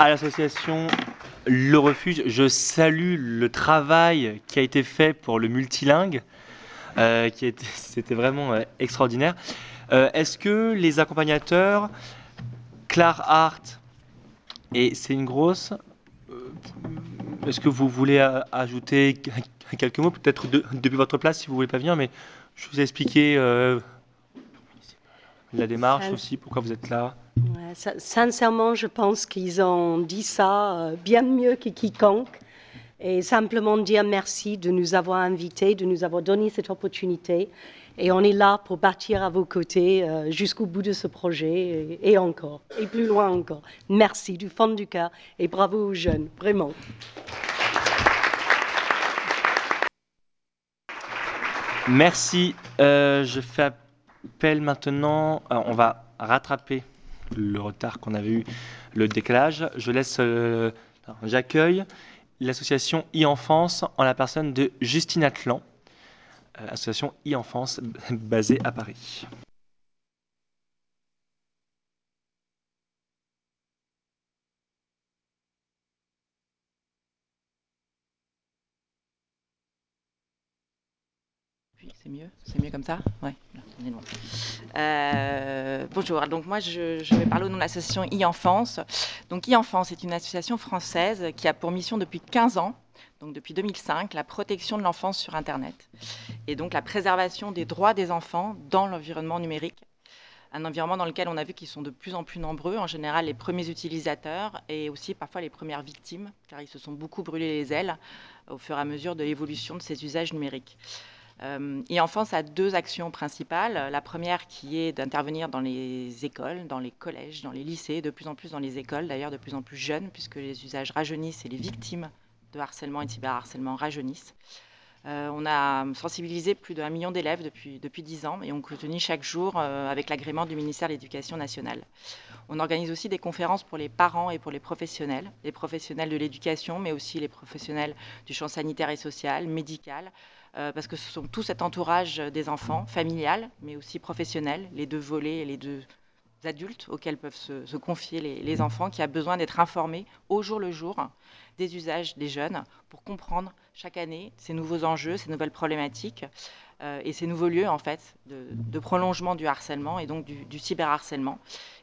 à l'association Le Refuge. Je salue le travail qui a été fait pour le multilingue. Euh, qui était, c'était vraiment euh, extraordinaire. Euh, est-ce que les accompagnateurs, Clar Art et C'est une grosse, est-ce que vous voulez ajouter quelques mots, peut-être de- depuis votre place si vous voulez pas venir, mais je vous ai expliqué euh, la démarche aussi, pourquoi vous êtes là. Sincèrement, je pense qu'ils ont dit ça euh, bien mieux que quiconque. Et simplement dire merci de nous avoir invités, de nous avoir donné cette opportunité. Et on est là pour bâtir à vos côtés euh, jusqu'au bout de ce projet et, encore, et plus loin encore. Merci du fond du cœur et bravo aux jeunes, vraiment. Merci. Euh, je fais appel maintenant. on va rattraper le retard qu'on avait eu, le décalage. Je laisse. euh, J'accueille l'association e-enfance en la personne de Justine Atlan, euh, association e-enfance basée à Paris. C'est mieux? C'est mieux comme ça? Oui. Euh, bonjour, donc moi je, je vais parler au nom de l'association e-enfance. Donc e-enfance est une association française qui a pour mission depuis 15 ans, donc depuis 2005, la protection de l'enfance sur Internet et donc la préservation des droits des enfants dans l'environnement numérique. Un environnement dans lequel on a vu qu'ils sont de plus en plus nombreux, en général les premiers utilisateurs et aussi parfois les premières victimes, car ils se sont beaucoup brûlés les ailes au fur et à mesure de l'évolution de ces usages numériques. Euh, e-enfance a deux actions principales. La première qui est d'intervenir dans les écoles, dans les collèges, dans les lycées, de plus en plus dans les écoles, d'ailleurs de plus en plus jeunes, puisque les usages rajeunissent et les victimes de harcèlement et de cyberharcèlement rajeunissent. Euh, on a sensibilisé plus d'un million d'élèves depuis, depuis 10 ans et on continue chaque jour euh, avec l'agrément du ministère de l'Éducation nationale. On organise aussi des conférences pour les parents et pour les professionnels, les professionnels de l'éducation, mais aussi les professionnels du champ sanitaire et social, médical, parce que ce sont tout cet entourage des enfants, familial, mais aussi professionnel, les deux volets et les deux adultes auxquels peuvent se, confier les, enfants, qui a besoin d'être informés au jour le jour des usages des jeunes pour comprendre chaque année ces nouveaux enjeux, ces nouvelles problématiques euh, et ces nouveaux lieux en fait de, prolongement du harcèlement et donc du, du cyberharcèlement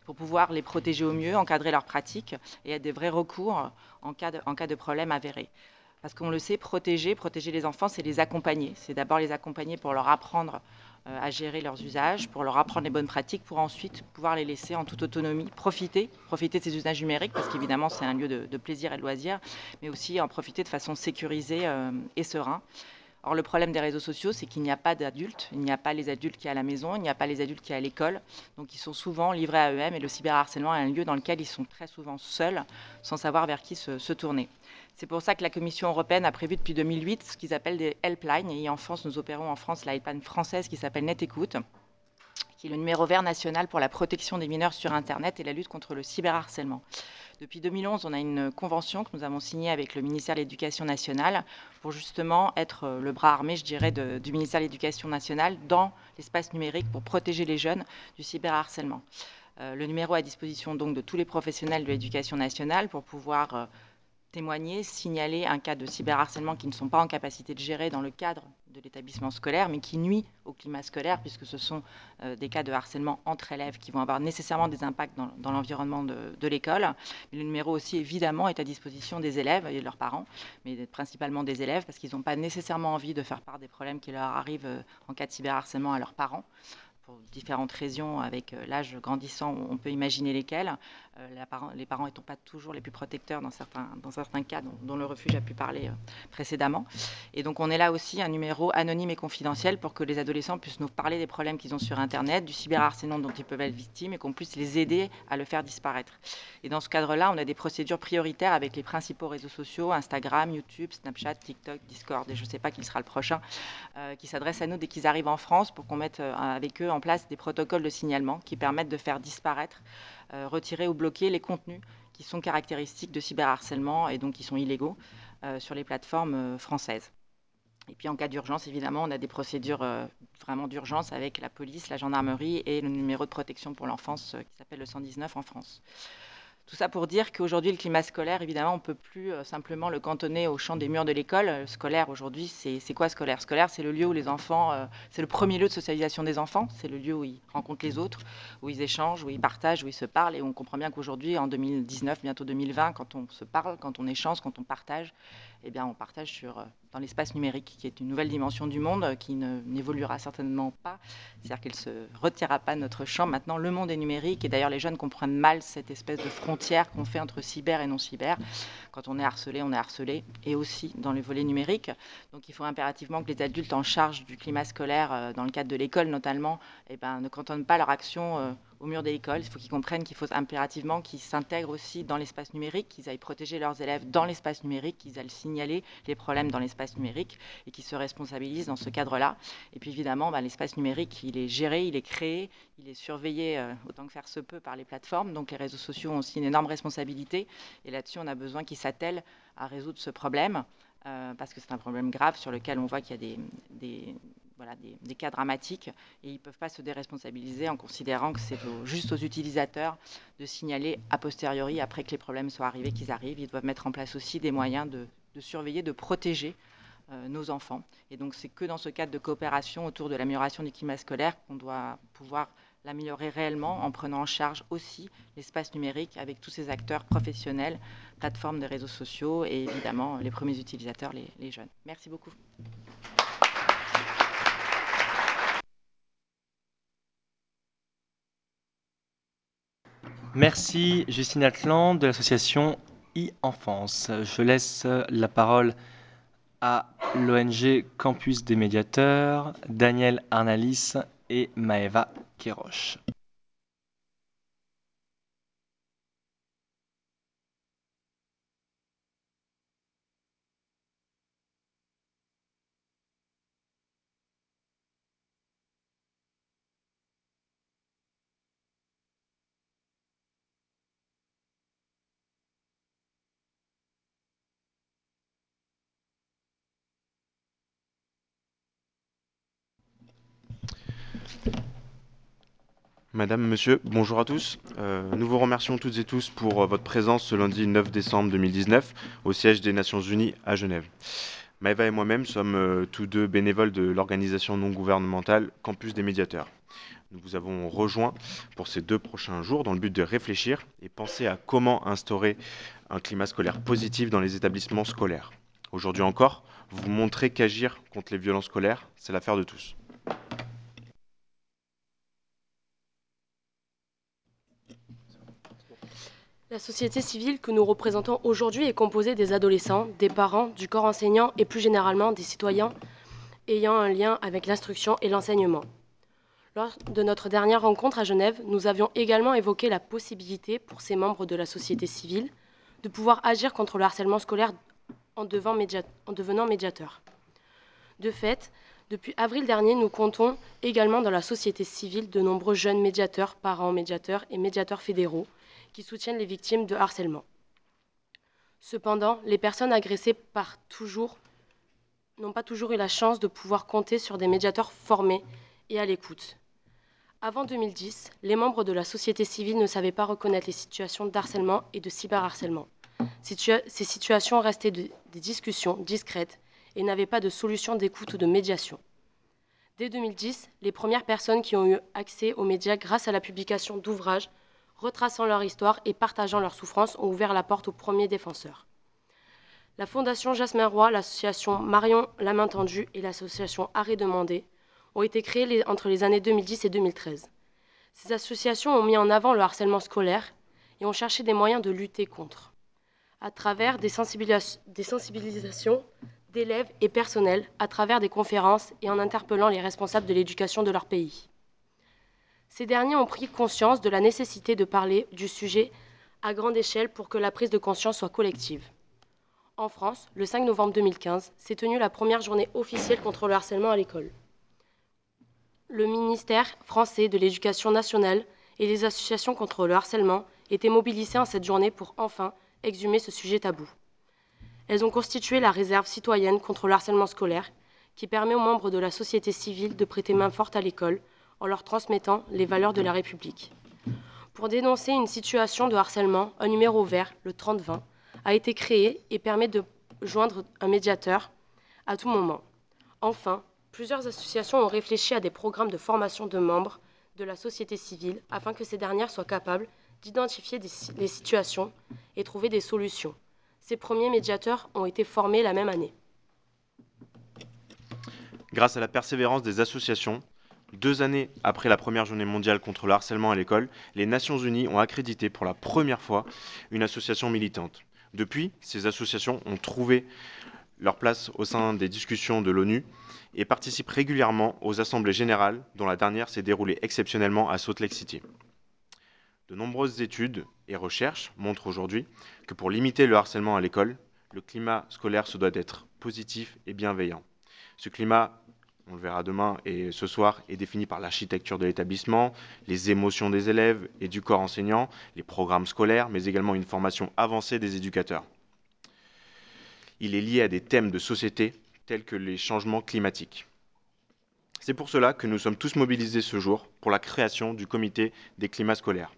pour pouvoir les protéger au mieux, encadrer leurs pratiques et être des vrais recours en cas de, en cas de problème avéré. Parce qu'on le sait, protéger, protéger les enfants, c'est les accompagner. C'est d'abord les accompagner pour leur apprendre euh, à gérer leurs usages, pour leur apprendre les bonnes pratiques, pour ensuite pouvoir les laisser en toute autonomie, profiter, profiter de ces usages numériques, parce qu'évidemment c'est un lieu de, plaisir et de loisir, mais aussi en profiter de façon sécurisée euh, et serein. Or, le problème des réseaux sociaux, c'est qu'il n'y a pas d'adultes, il n'y a pas les adultes qui sont à la maison, il n'y a pas les adultes qui sont à l'école, donc ils sont souvent livrés à eux-mêmes et le cyberharcèlement est un lieu dans lequel ils sont très souvent seuls, sans savoir vers qui se tourner. C'est pour ça que la Commission européenne a prévu depuis 2008 ce qu'ils appellent des helplines, et en France, nous opérons en France la helpline française qui s'appelle NetÉcoute, qui est le numéro vert national pour la protection des mineurs sur Internet et la lutte contre le cyberharcèlement. Depuis 2011, on a une convention que nous avons signée avec le ministère de l'Éducation nationale pour justement être le bras armé, je dirais, du ministère de l'Éducation nationale dans l'espace numérique pour protéger les jeunes du cyberharcèlement. Euh, le numéro à disposition donc de tous les professionnels de l'éducation nationale pour pouvoir euh, témoigner, signaler un cas de cyberharcèlement qu'ils ne sont pas en capacité de gérer dans le cadre de l'établissement scolaire, mais qui nuit au climat scolaire, puisque ce sont euh, des cas de harcèlement entre élèves qui vont avoir nécessairement des impacts dans, l'environnement de, de l'école. Le numéro aussi, évidemment, est à disposition des élèves et de leurs parents, mais principalement des élèves, parce qu'ils n'ont pas nécessairement envie de faire part des problèmes qui leur arrivent euh, en cas de cyberharcèlement à leurs parents pour différentes raisons, avec euh, l'âge grandissant, on peut imaginer lesquelles. Euh, les parents n'étant pas toujours les plus protecteurs dans certains, cas dont, le refuge a pu parler euh, précédemment. Et donc on est là aussi un numéro anonyme et confidentiel pour que les adolescents puissent nous parler des problèmes qu'ils ont sur Internet, du cyberharcèlement dont ils peuvent être victimes et qu'on puisse les aider à le faire disparaître. Et dans ce cadre-là, on a des procédures prioritaires avec les principaux réseaux sociaux, Instagram, YouTube, Snapchat, TikTok, Discord, et je ne sais pas qui sera le prochain, euh, qui s'adressent à nous dès qu'ils arrivent en France pour qu'on mette avec eux en place des protocoles de signalement qui permettent de faire disparaître, retirer ou bloquer les contenus qui sont caractéristiques de cyberharcèlement et donc qui sont illégaux euh, sur les plateformes euh, françaises. Et puis en cas d'urgence, évidemment, on a des procédures euh, vraiment d'urgence avec la police, la gendarmerie et le numéro de protection pour l'enfance euh, qui s'appelle le 119 en France. Tout ça pour dire qu'aujourd'hui, le climat scolaire, évidemment, on ne peut plus euh, simplement le cantonner au champ des murs de l'école. Euh, scolaire, aujourd'hui, c'est quoi scolaire? Scolaire, c'est le lieu où les enfants, euh, c'est le premier lieu de socialisation des enfants, c'est le lieu où ils rencontrent les autres, où ils échangent, où ils partagent, où ils se parlent. Et on comprend bien qu'aujourd'hui, en 2019, bientôt 2020, quand on se parle, quand on échange, quand on partage, eh bien, on partage sur, dans l'espace numérique, qui est une nouvelle dimension du monde qui n'évoluera certainement pas. C'est-à-dire qu'elle ne se retirera pas de notre champ. Maintenant, le monde est numérique. Et d'ailleurs, les jeunes comprennent mal cette espèce de frontière qu'on fait entre cyber et non cyber. Quand on est harcelé, on est harcelé. Et aussi dans le volet numérique. Donc, il faut impérativement que les adultes en charge du climat scolaire, dans le cadre de l'école notamment, eh ben, ne cantonnent pas leur action au mur de l'école. Il faut qu'ils comprennent qu'il faut impérativement qu'ils s'intègrent aussi dans l'espace numérique, qu'ils aillent protéger leurs élèves dans l'espace numérique, qu'ils aillent signaler les problèmes dans l'espace numérique et qu'ils se responsabilisent dans ce cadre-là. Et puis évidemment, bah, l'espace numérique, il est géré, il est créé, il est surveillé euh, autant que faire se peut par les plateformes. Donc les réseaux sociaux ont aussi une énorme responsabilité. Et là-dessus, on a besoin qu'ils s'attellent à résoudre ce problème. Euh, parce que c'est un problème grave sur lequel on voit qu'il y a des, des, voilà, des, des, cas dramatiques et ils ne peuvent pas se déresponsabiliser en considérant que c'est juste aux utilisateurs de signaler a posteriori, après que les problèmes soient arrivés, qu'ils arrivent. Ils doivent mettre en place aussi des moyens de, surveiller, de protéger euh, nos enfants. Et donc c'est que dans ce cadre de coopération autour de l'amélioration du climat scolaire qu'on doit pouvoir l'améliorer réellement en prenant en charge aussi l'espace numérique avec tous ces acteurs professionnels, plateformes de réseaux sociaux et évidemment les premiers utilisateurs, les jeunes. Merci beaucoup. Merci Justine Atlan de l'association e-enfance. Je laisse la parole à l'ONG Campus des médiateurs, Daniel Arnalis et Maeva Kéroche. Madame, Monsieur, bonjour à tous. Euh, nous vous remercions toutes et tous pour euh, votre présence ce lundi 9 décembre 2019 au siège des Nations Unies à Genève. Maëva et moi-même sommes euh, tous deux bénévoles de l'organisation non gouvernementale Campus des médiateurs. Nous vous avons rejoint pour ces deux prochains jours dans le but de réfléchir et penser à comment instaurer un climat scolaire positif dans les établissements scolaires. Aujourd'hui encore, vous montrez qu'agir contre les violences scolaires, c'est l'affaire de tous. La société civile que nous représentons aujourd'hui est composée des adolescents, des parents, du corps enseignant et plus généralement des citoyens ayant un lien avec l'instruction et l'enseignement. Lors de notre dernière rencontre à Genève, nous avions également évoqué la possibilité pour ces membres de la société civile de pouvoir agir contre le harcèlement scolaire en, devenant médiateurs. De fait, depuis avril dernier, nous comptons également dans la société civile de nombreux jeunes médiateurs, parents médiateurs et médiateurs fédéraux qui soutiennent les victimes de harcèlement. Cependant, les personnes agressées toujours n'ont pas toujours eu la chance de pouvoir compter sur des médiateurs formés et à l'écoute. Avant 2010, les membres de la société civile ne savaient pas reconnaître les situations d'harcèlement et de cyberharcèlement. Ces situations restaient des discussions discrètes et n'avaient pas de solution d'écoute ou de médiation. Dès 2010, les premières personnes qui ont eu accès aux médias grâce à la publication d'ouvrages retraçant leur histoire et partageant leurs souffrances, ont ouvert la porte aux premiers défenseurs. La Fondation Jasmin Roy, l'association Marion La Main Tendue et l'association Arrêt Demandé ont été créées entre les années 2010 et 2013. Ces associations ont mis en avant le harcèlement scolaire et ont cherché des moyens de lutter contre, à travers des, des sensibilisations d'élèves et personnels, à travers des conférences et en interpellant les responsables de l'éducation de leur pays. Ces derniers ont pris conscience de la nécessité de parler du sujet à grande échelle pour que la prise de conscience soit collective. En France, le 5 novembre 2015, s'est tenue la première journée officielle contre le harcèlement à l'école. Le ministère français de l'Éducation nationale et les associations contre le harcèlement étaient mobilisées en cette journée pour enfin exhumer ce sujet tabou. Elles ont constitué la réserve citoyenne contre le harcèlement scolaire, qui permet aux membres de la société civile de prêter main forte à l'école en leur transmettant les valeurs de la République. Pour dénoncer une situation de harcèlement, un numéro vert, le 3020, a été créé et permet de joindre un médiateur à tout moment. Enfin, plusieurs associations ont réfléchi à des programmes de formation de membres de la société civile afin que ces dernières soient capables d'identifier les situations et trouver des solutions. Ces premiers médiateurs ont été formés la même année. Grâce à la persévérance des associations, deux années après la première journée mondiale contre le harcèlement à l'école, les Nations Unies ont accrédité pour la première fois une association militante. Depuis, ces associations ont trouvé leur place au sein des discussions de l'ONU et participent régulièrement aux assemblées générales, dont la dernière s'est déroulée exceptionnellement à Salt Lake City. De nombreuses études et recherches montrent aujourd'hui que pour limiter le harcèlement à l'école, le climat scolaire se doit d'être positif et bienveillant. Ce climat on le verra demain et ce soir, est défini par l'architecture de l'établissement, les émotions des élèves et du corps enseignant, les programmes scolaires, mais également une formation avancée des éducateurs. Il est lié à des thèmes de société tels que les changements climatiques. C'est pour cela que nous sommes tous mobilisés ce jour pour la création du comité des climats scolaires.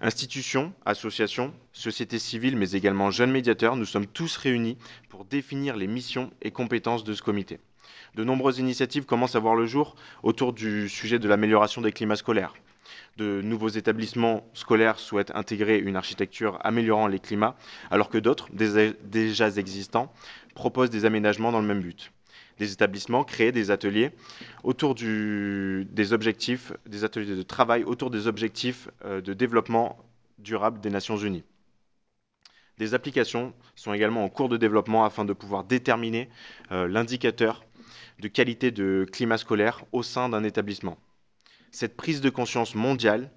Institutions, associations, sociétés civiles, mais également jeunes médiateurs, nous sommes tous réunis pour définir les missions et compétences de ce comité de nombreuses initiatives commencent à voir le jour autour du sujet de l'amélioration des climats scolaires. De nouveaux établissements scolaires souhaitent intégrer une architecture améliorant les climats, alors que d'autres, déjà existants, proposent des aménagements dans le même but. Des établissements créent des ateliers autour des objectifs, des ateliers de travail autour des objectifs euh, de développement durable des Nations Unies. Des applications sont également en cours de développement afin de pouvoir déterminer euh, l'indicateur de qualité de climat scolaire au sein d'un établissement. Cette prise de conscience mondiale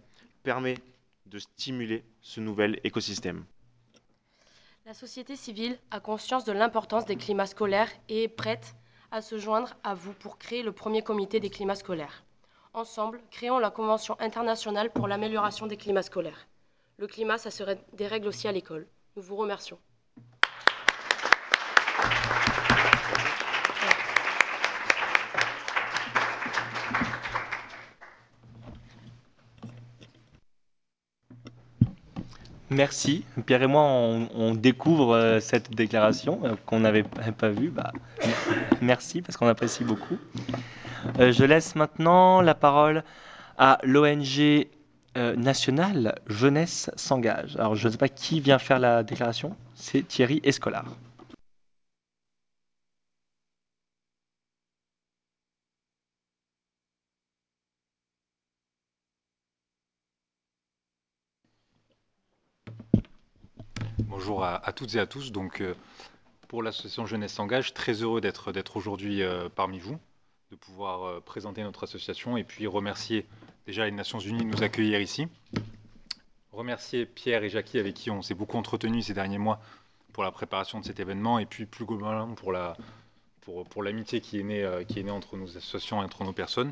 permet de stimuler ce nouvel écosystème. La société civile a conscience de l'importance des climats scolaires et est prête à se joindre à vous pour créer le premier comité des climats scolaires. Ensemble, créons la Convention internationale pour l'amélioration des climats scolaires. Le climat, ça serait des règles aussi à l'école. Nous vous remercions. Merci. Pierre et moi, on, découvre euh, cette déclaration euh, qu'on n'avait pas vue. Bah, merci parce qu'on apprécie beaucoup. Euh, je laisse maintenant la parole à l'ONG nationale Jeunesse s'engage. Alors, je ne sais pas qui vient faire la déclaration. C'est Thierry Escolar. Bonjour à, toutes et à tous. Donc, euh, pour l'association Jeunesse s'engage, très heureux d'être aujourd'hui euh, parmi vous, de pouvoir euh, présenter notre association et puis remercier déjà les Nations Unies de nous accueillir ici. Remercier Pierre et Jackie avec qui on s'est beaucoup entretenu ces derniers mois pour la préparation de cet événement et puis plus globalement pour la pour, l'amitié qui est née qui est née entre nos associations et entre nos personnes.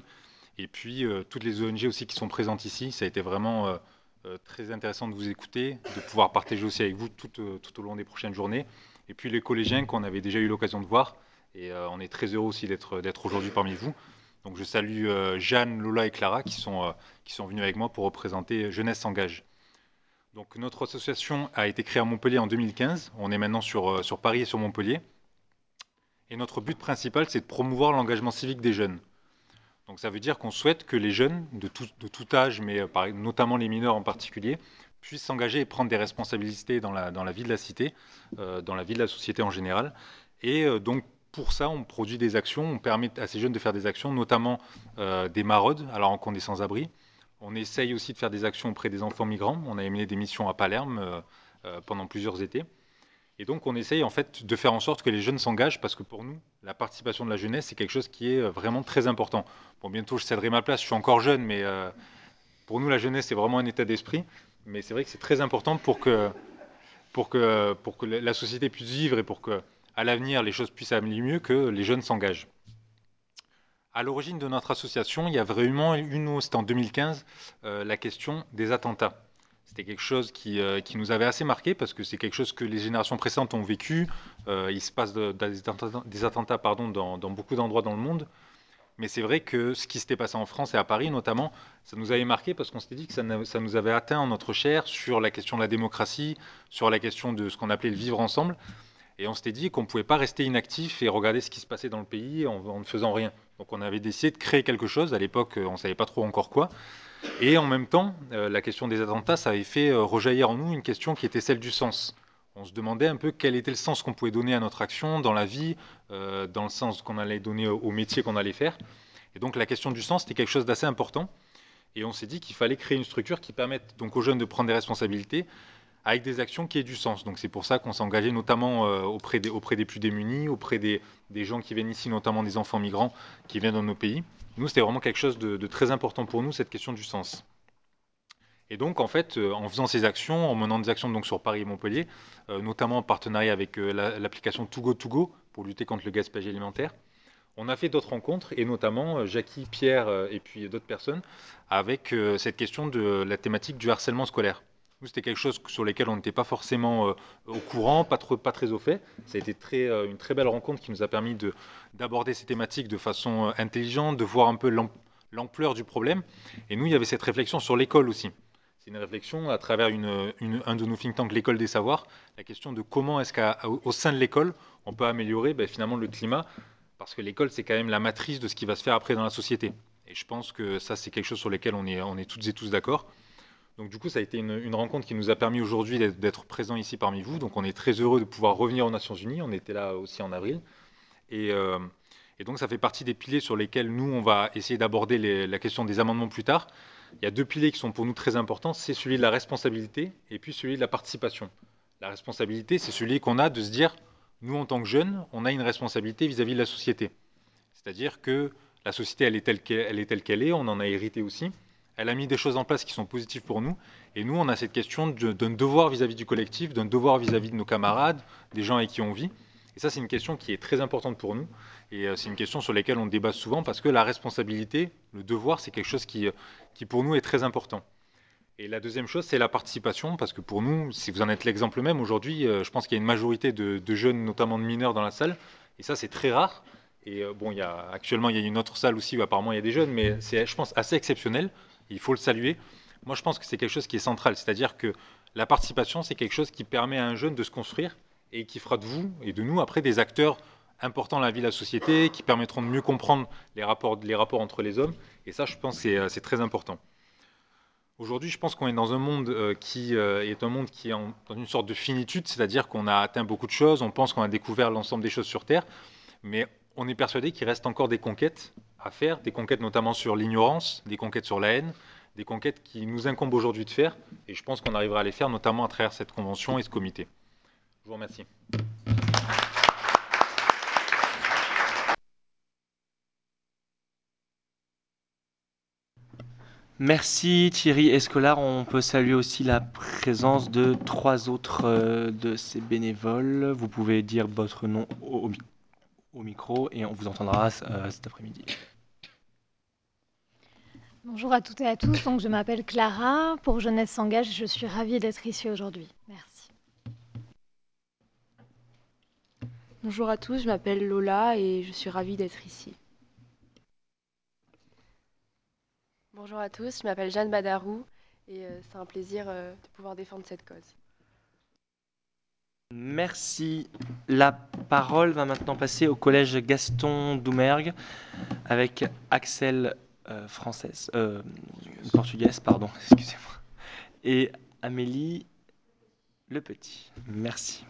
Et puis toutes les ONG aussi qui sont présentes ici, ça a été vraiment très intéressant de vous écouter, de pouvoir partager aussi avec vous tout, euh, tout au long des prochaines journées. Et puis les collégiens qu'on avait déjà eu l'occasion de voir. Et euh, on est très heureux aussi d'être aujourd'hui parmi vous. Donc je salue euh, Jeanne, Lola et Clara qui sont, euh, qui sont venus avec moi pour représenter Jeunesse s'engage. Donc notre association a été créée à Montpellier en 2015. On est maintenant sur, euh, sur Paris et sur Montpellier. Et notre but principal, c'est de promouvoir l'engagement civique des jeunes. Donc ça veut dire qu'on souhaite que les jeunes de tout, âge, mais euh, notamment les mineurs en particulier, puissent s'engager et prendre des responsabilités dans la, vie de la cité, euh, dans la vie de la société en général. Et euh, donc pour ça, on produit des actions, on permet à ces jeunes de faire des actions, notamment des maraudes à la rencontre des sans-abri. On essaye aussi de faire des actions auprès des enfants migrants. On a mené des missions à Palerme pendant plusieurs étés. Et donc, on essaye en fait de faire en sorte que les jeunes s'engagent parce que pour nous, la participation de la jeunesse, c'est quelque chose qui est euh, vraiment très important. Bon, bientôt, je céderai ma place, je suis encore jeune, mais euh, pour nous, la jeunesse, c'est vraiment un état d'esprit. Mais c'est vrai que c'est très important pour que, la société puisse vivre et pour que, à l'avenir, les choses puissent aller mieux, que les jeunes s'engagent. À l'origine de notre association, il y a vraiment une, c'était en 2015, euh, la question des attentats. C'était quelque chose qui, euh, qui, nous avait assez marqué parce que c'est quelque chose que les générations précédentes ont vécu. Euh, il se passe de, de, des attentats, pardon, dans, beaucoup d'endroits dans le monde. Mais c'est vrai que ce qui s'était passé en France et à Paris notamment, ça nous avait marqué parce qu'on s'était dit que ça, ça, nous avait atteint en notre chair sur la question de la démocratie, sur la question de ce qu'on appelait le vivre ensemble. Et on s'était dit qu'on ne pouvait pas rester inactif et regarder ce qui se passait dans le pays en, en, ne faisant rien. Donc on avait décidé de créer quelque chose. À l'époque, on ne savait pas trop encore quoi. Et en même temps, euh, la question des attentats, ça avait fait euh, rejaillir en nous une question qui était celle du sens. On se demandait un peu quel était le sens qu'on pouvait donner à notre action dans la vie, euh, dans le sens qu'on allait donner au, métier qu'on allait faire. Et donc la question du sens, c'était quelque chose d'assez important. Et on s'est dit qu'il fallait créer une structure qui permette donc aux jeunes de prendre des responsabilités avec des actions qui aient du sens. Donc c'est pour ça qu'on s'est engagé notamment euh, auprès, des, plus démunis, auprès des, gens qui viennent ici, notamment des enfants migrants qui viennent dans nos pays. Nous, c'était vraiment quelque chose de, très important pour nous, cette question du sens. Et donc, en fait, euh, en faisant ces actions, en menant des actions donc sur Paris et Montpellier, euh, notamment en partenariat avec l'application la, To Go pour lutter contre le gaspillage alimentaire, on a fait d'autres rencontres, et notamment Jackie, Pierre et puis d'autres personnes, avec cette question de la thématique du harcèlement scolaire. C'était quelque chose sur lequel on n'était pas forcément euh, au courant, pas, très au fait. Ça a été très, euh, une très belle rencontre qui nous a permis d'aborder ces thématiques de façon euh, intelligente, de voir un peu l'ampleur du problème. Et nous, il y avait cette réflexion sur l'école aussi. C'est une réflexion à travers une, une, un de nos think tanks, l'école des savoirs, la question de comment est-ce qu'au sein de l'école, on peut améliorer ben, finalement le climat, parce que l'école, c'est quand même la matrice de ce qui va se faire après dans la société. Et je pense que ça, c'est quelque chose sur lequel on est toutes et tous d'accord. Donc du coup, ça a été une, rencontre qui nous a permis aujourd'hui d'être présents ici parmi vous. Donc on est très heureux de pouvoir revenir aux Nations Unies. On était là aussi en avril. Et, euh, donc ça fait partie des piliers sur lesquels nous, on va essayer d'aborder la question des amendements plus tard. Il y a deux piliers qui sont pour nous très importants. C'est celui de la responsabilité et puis celui de la participation. La responsabilité, c'est celui qu'on a de se dire, nous en tant que jeunes, on a une responsabilité vis-à-vis -vis de la société. C'est-à-dire que la société, elle est telle qu'elle est, qu est, on en a hérité aussi elle a mis des choses en place qui sont positives pour nous. Et nous, on a cette question d'un devoir vis-à-vis -vis du collectif, d'un devoir vis-à-vis -vis de nos camarades, des gens avec qui on vit. Et ça, c'est une question qui est très importante pour nous. Et euh, c'est une question sur laquelle on débat souvent parce que la responsabilité, le devoir, c'est quelque chose qui, qui, pour nous, est très important. Et la deuxième chose, c'est la participation, parce que pour nous, si vous en êtes l'exemple même, aujourd'hui, euh, je pense qu'il y a une majorité de, de, jeunes, notamment de mineurs, dans la salle. Et ça, c'est très rare. Et euh, bon, il y a, actuellement, il y a une autre salle aussi où apparemment il y a des jeunes, mais c'est, je pense, assez exceptionnel il faut le saluer, moi je pense que c'est quelque chose qui est central, c'est-à-dire que la participation, c'est quelque chose qui permet à un jeune de se construire et qui fera de vous et de nous après des acteurs importants dans la vie de la société, qui permettront de mieux comprendre les rapports, entre les hommes. Et ça, je pense, c'est, c'est très important. Aujourd'hui, je pense qu'on est dans un monde euh, qui euh, est un monde qui est dans une sorte de finitude, c'est-à-dire qu'on a atteint beaucoup de choses, on pense qu'on a découvert l'ensemble des choses sur Terre, mais on est persuadé qu'il reste encore des conquêtes à faire, des conquêtes notamment sur l'ignorance, des conquêtes sur la haine, des conquêtes qui nous incombent aujourd'hui de faire, et je pense qu'on arrivera à les faire notamment à travers cette convention et ce comité. Je vous remercie. Merci Thierry Escolar. On peut saluer aussi la présence de trois autres euh, de ces bénévoles. Vous pouvez dire votre nom au, au micro et on vous entendra euh, cet après-midi. Bonjour à toutes et à tous. Donc, je m'appelle Clara. Pour Jeunesse s'engage, je suis ravie d'être ici aujourd'hui. Merci. Bonjour à tous, je m'appelle Lola et je suis ravie d'être ici. Bonjour à tous, je m'appelle Jeanne Badarou et euh, c'est un plaisir euh, de pouvoir défendre cette cause. Merci. La parole va maintenant passer au collège Gaston Doumergue avec Axel euh, française, euh, portugaise, pardon, excusez-moi, et Amélie Le Petit. Merci.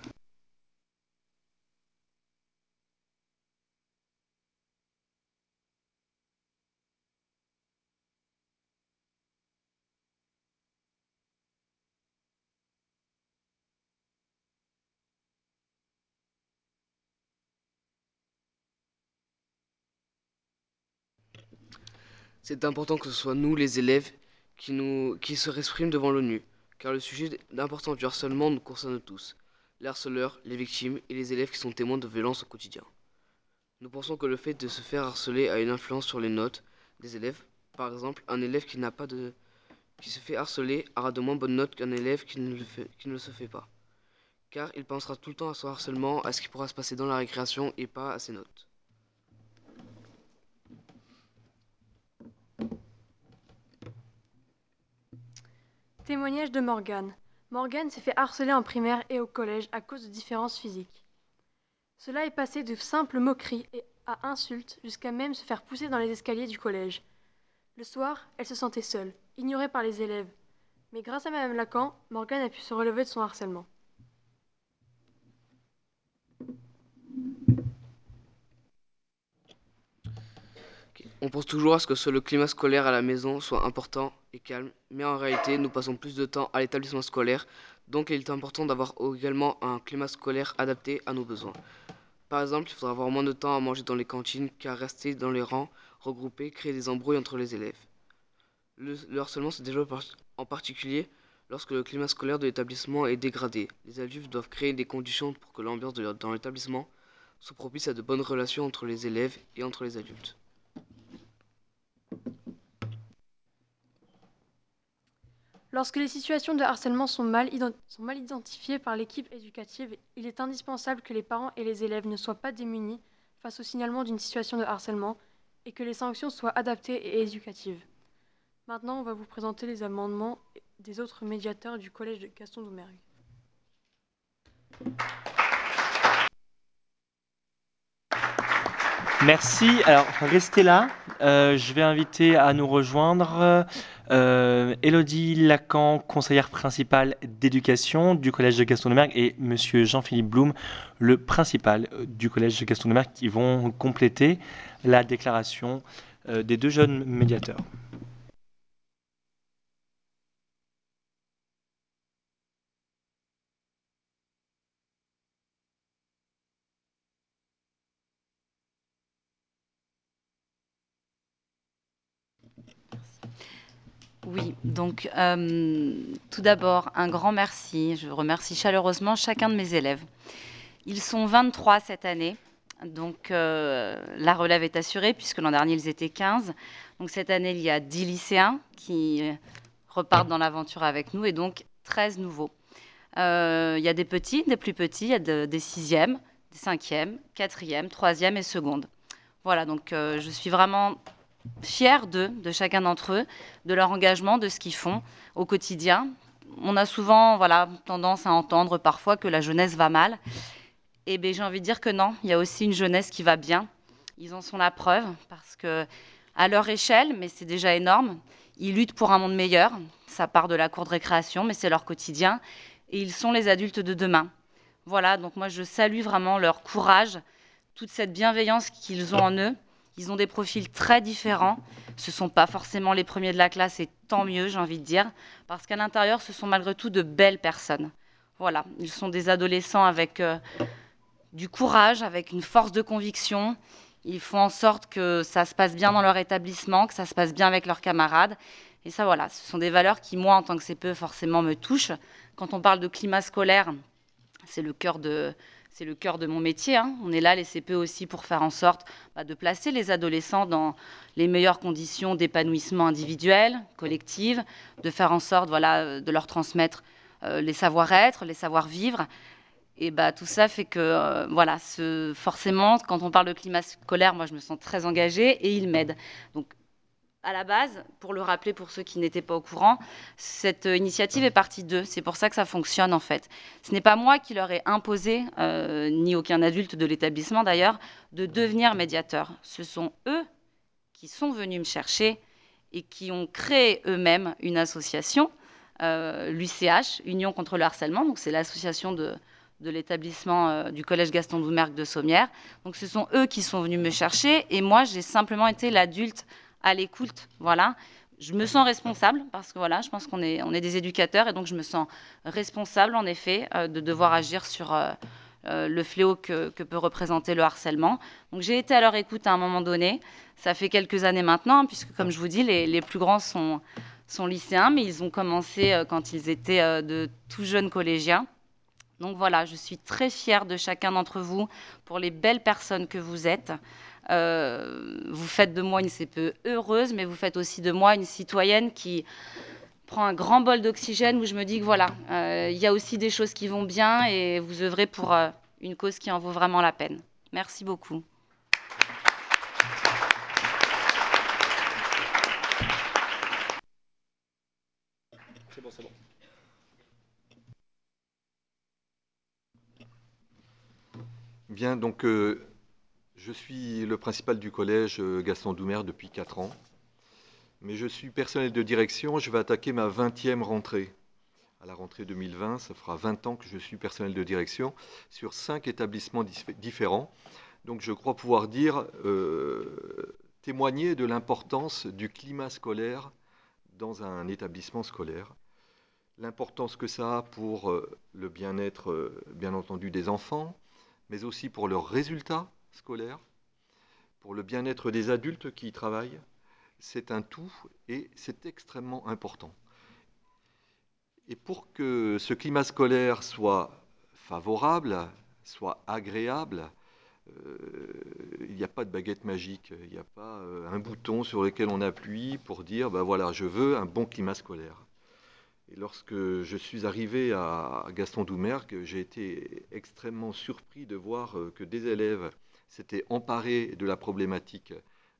C'est important que ce soit nous, les élèves, qui, nous, qui se expriment devant l'ONU, car le sujet d'importance du harcèlement nous concerne tous, les harceleurs, les victimes et les élèves qui sont témoins de violences au quotidien. Nous pensons que le fait de se faire harceler a une influence sur les notes des élèves. Par exemple, un élève qui n'a pas de qui se fait harceler aura de moins bonnes notes qu'un élève qui ne, le fait, qui ne le se fait pas. Car il pensera tout le temps à son harcèlement, à ce qui pourra se passer dans la récréation et pas à ses notes. Témoignage de Morgane. Morgane s'est fait harceler en primaire et au collège à cause de différences physiques. Cela est passé de simples moqueries à insultes jusqu'à même se faire pousser dans les escaliers du collège. Le soir, elle se sentait seule, ignorée par les élèves. Mais grâce à Madame Lacan, Morgane a pu se relever de son harcèlement. On pense toujours à ce que le climat scolaire à la maison soit important et calme, mais en réalité, nous passons plus de temps à l'établissement scolaire, donc il est important d'avoir également un climat scolaire adapté à nos besoins. Par exemple, il faudra avoir moins de temps à manger dans les cantines qu'à rester dans les rangs regroupés, créer des embrouilles entre les élèves. Le, le harcèlement se développe en particulier lorsque le climat scolaire de l'établissement est dégradé. Les adultes doivent créer des conditions pour que l'ambiance dans l'établissement soit propice à de bonnes relations entre les élèves et entre les adultes. Lorsque les situations de harcèlement sont mal, identifiées par l'équipe éducative, il est indispensable que les parents et les élèves ne soient pas démunis face au signalement d'une situation de harcèlement et que les sanctions soient adaptées et éducatives. Maintenant, on va vous présenter les amendements des autres médiateurs du collège de Gaston Doumergue. Merci. Alors, restez là. Euh, je vais inviter à nous rejoindre euh, Elodie Lacan, conseillère principale d'éducation du collège de Gaston de Mergue, et Monsieur Jean-Philippe Blum, le principal du collège de Gaston de Mergue, qui vont compléter la déclaration euh, des deux jeunes médiateurs. Oui, donc euh, tout d'abord, un grand merci. Je remercie chaleureusement chacun de mes élèves. Ils sont 23 cette année, donc euh, la relève est assurée puisque l'an dernier ils étaient 15. Donc cette année, il y a 10 lycéens qui repartent dans l'aventure avec nous et donc 13 nouveaux. Euh, il y a des petits, des plus petits, il y a de, des sixièmes, des cinquièmes, quatrièmes, troisièmes et secondes. Voilà, donc euh, je suis vraiment fière d'eux, de chacun d'entre eux, de leur engagement, de ce qu'ils font au quotidien. On a souvent voilà, tendance à entendre parfois que la jeunesse va mal. Et eh bien j'ai envie de dire que non, il y a aussi une jeunesse qui va bien. Ils en sont la preuve parce que à leur échelle, mais c'est déjà énorme, ils luttent pour un monde meilleur. Ça part de la cour de récréation, mais c'est leur quotidien. Et ils sont les adultes de demain. Voilà, donc moi je salue vraiment leur courage, toute cette bienveillance qu'ils ont en eux. Ils ont des profils très différents. Ce ne sont pas forcément les premiers de la classe, et tant mieux, j'ai envie de dire, parce qu'à l'intérieur, ce sont malgré tout de belles personnes. Voilà, ils sont des adolescents avec euh, du courage, avec une force de conviction. Ils font en sorte que ça se passe bien dans leur établissement, que ça se passe bien avec leurs camarades. Et ça, voilà, ce sont des valeurs qui, moi, en tant que CPE, forcément me touchent. Quand on parle de climat scolaire, c'est le cœur de, c'est le cœur de mon métier. Hein. On est là, les CPE aussi, pour faire en sorte bah, de placer les adolescents dans les meilleures conditions d'épanouissement individuel, collectif, de faire en sorte voilà, de leur transmettre euh, les savoir-être, les savoir-vivre. Et bah, tout ça fait que, euh, voilà, forcément, quand on parle de climat scolaire, moi, je me sens très engagée et ils m'aident. Donc, à la base, pour le rappeler pour ceux qui n'étaient pas au courant, cette initiative est partie d'eux. C'est pour ça que ça fonctionne en fait. Ce n'est pas moi qui leur ai imposé, euh, ni aucun adulte de l'établissement d'ailleurs, de devenir médiateur. Ce sont eux qui sont venus me chercher et qui ont créé eux-mêmes une association, euh, l'UCH, Union contre le harcèlement. Donc c'est l'association de, l'établissement euh, du collège Gaston Doumergue de Sommières. Donc ce sont eux qui sont venus me chercher et moi j'ai simplement été l'adulte à l'écoute. Voilà. Je me sens responsable parce que voilà, je pense qu'on est, des éducateurs et donc je me sens responsable en effet euh, de devoir agir sur euh, euh, le fléau que, peut représenter le harcèlement. Donc j'ai été à leur écoute à un moment donné. Ça fait quelques années maintenant, hein, puisque comme je vous dis, les, plus grands sont, lycéens, mais ils ont commencé quand ils étaient de tout jeunes collégiens. Donc voilà, je suis très fière de chacun d'entre vous pour les belles personnes que vous êtes. Euh, vous faites de moi une CPE heureuse, mais vous faites aussi de moi une citoyenne qui prend un grand bol d'oxygène où je me dis que voilà, euh, il y a aussi des choses qui vont bien et vous œuvrez pour euh, une cause qui en vaut vraiment la peine. Merci beaucoup. Bien, donc je suis le principal du collège euh, Gaston Doumer depuis 4 ans, mais je suis personnel de direction. Je vais attaquer ma 20e rentrée. À la rentrée 2020, ça fera 20 ans que je suis personnel de direction sur 5 établissements différents. Donc je crois pouvoir dire, euh, témoigner de l'importance du climat scolaire dans un établissement scolaire, l'importance que ça a pour euh, le bien-être, bien entendu, des enfants, mais aussi pour leurs résultats scolaire, pour le bien-être des adultes qui y travaillent. C'est un tout et c'est extrêmement important. Et pour que ce climat scolaire soit favorable, soit agréable, euh, il n'y a pas de baguette magique, il n'y a pas euh, un bouton sur lequel on appuie pour dire, ben voilà, je veux un bon climat scolaire. Et lorsque je suis arrivé à Gaston Doumergue, j'ai été extrêmement surpris de voir euh, que des élèves s'était emparé de la problématique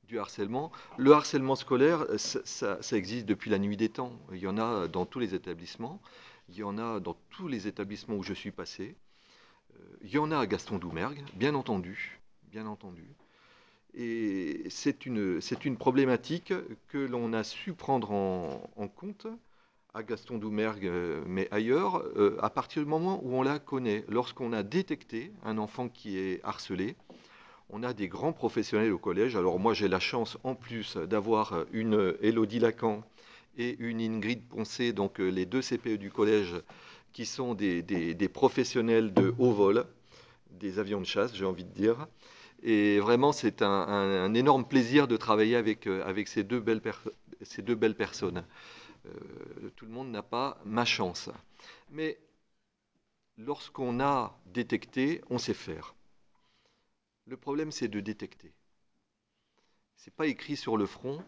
du harcèlement. Le harcèlement scolaire, ça, existe depuis la nuit des temps. Il y en a dans tous les établissements. Il y en a dans tous les établissements où je suis passé. Euh, il y en a à Gaston Doumergue, bien entendu, bien entendu. Et c'est une, une, problématique que l'on a su prendre en, en, compte à Gaston Doumergue, euh, mais ailleurs, euh, à partir du moment où on la connaît. Lorsqu'on a détecté un enfant qui est harcelé, on a des grands professionnels au collège. Alors moi, j'ai la chance, en plus, d'avoir une Elodie Lacan et une Ingrid Poncé, donc euh, les deux CPE du collège, qui sont des, professionnels de haut vol, des avions de chasse, j'ai envie de dire. Et vraiment, c'est un, énorme plaisir de travailler avec, euh, ces, deux belles personnes. Euh, tout le monde n'a pas ma chance. Mais lorsqu'on a détecté, on sait faire. Le problème, c'est de détecter. Ce n'est pas écrit sur le front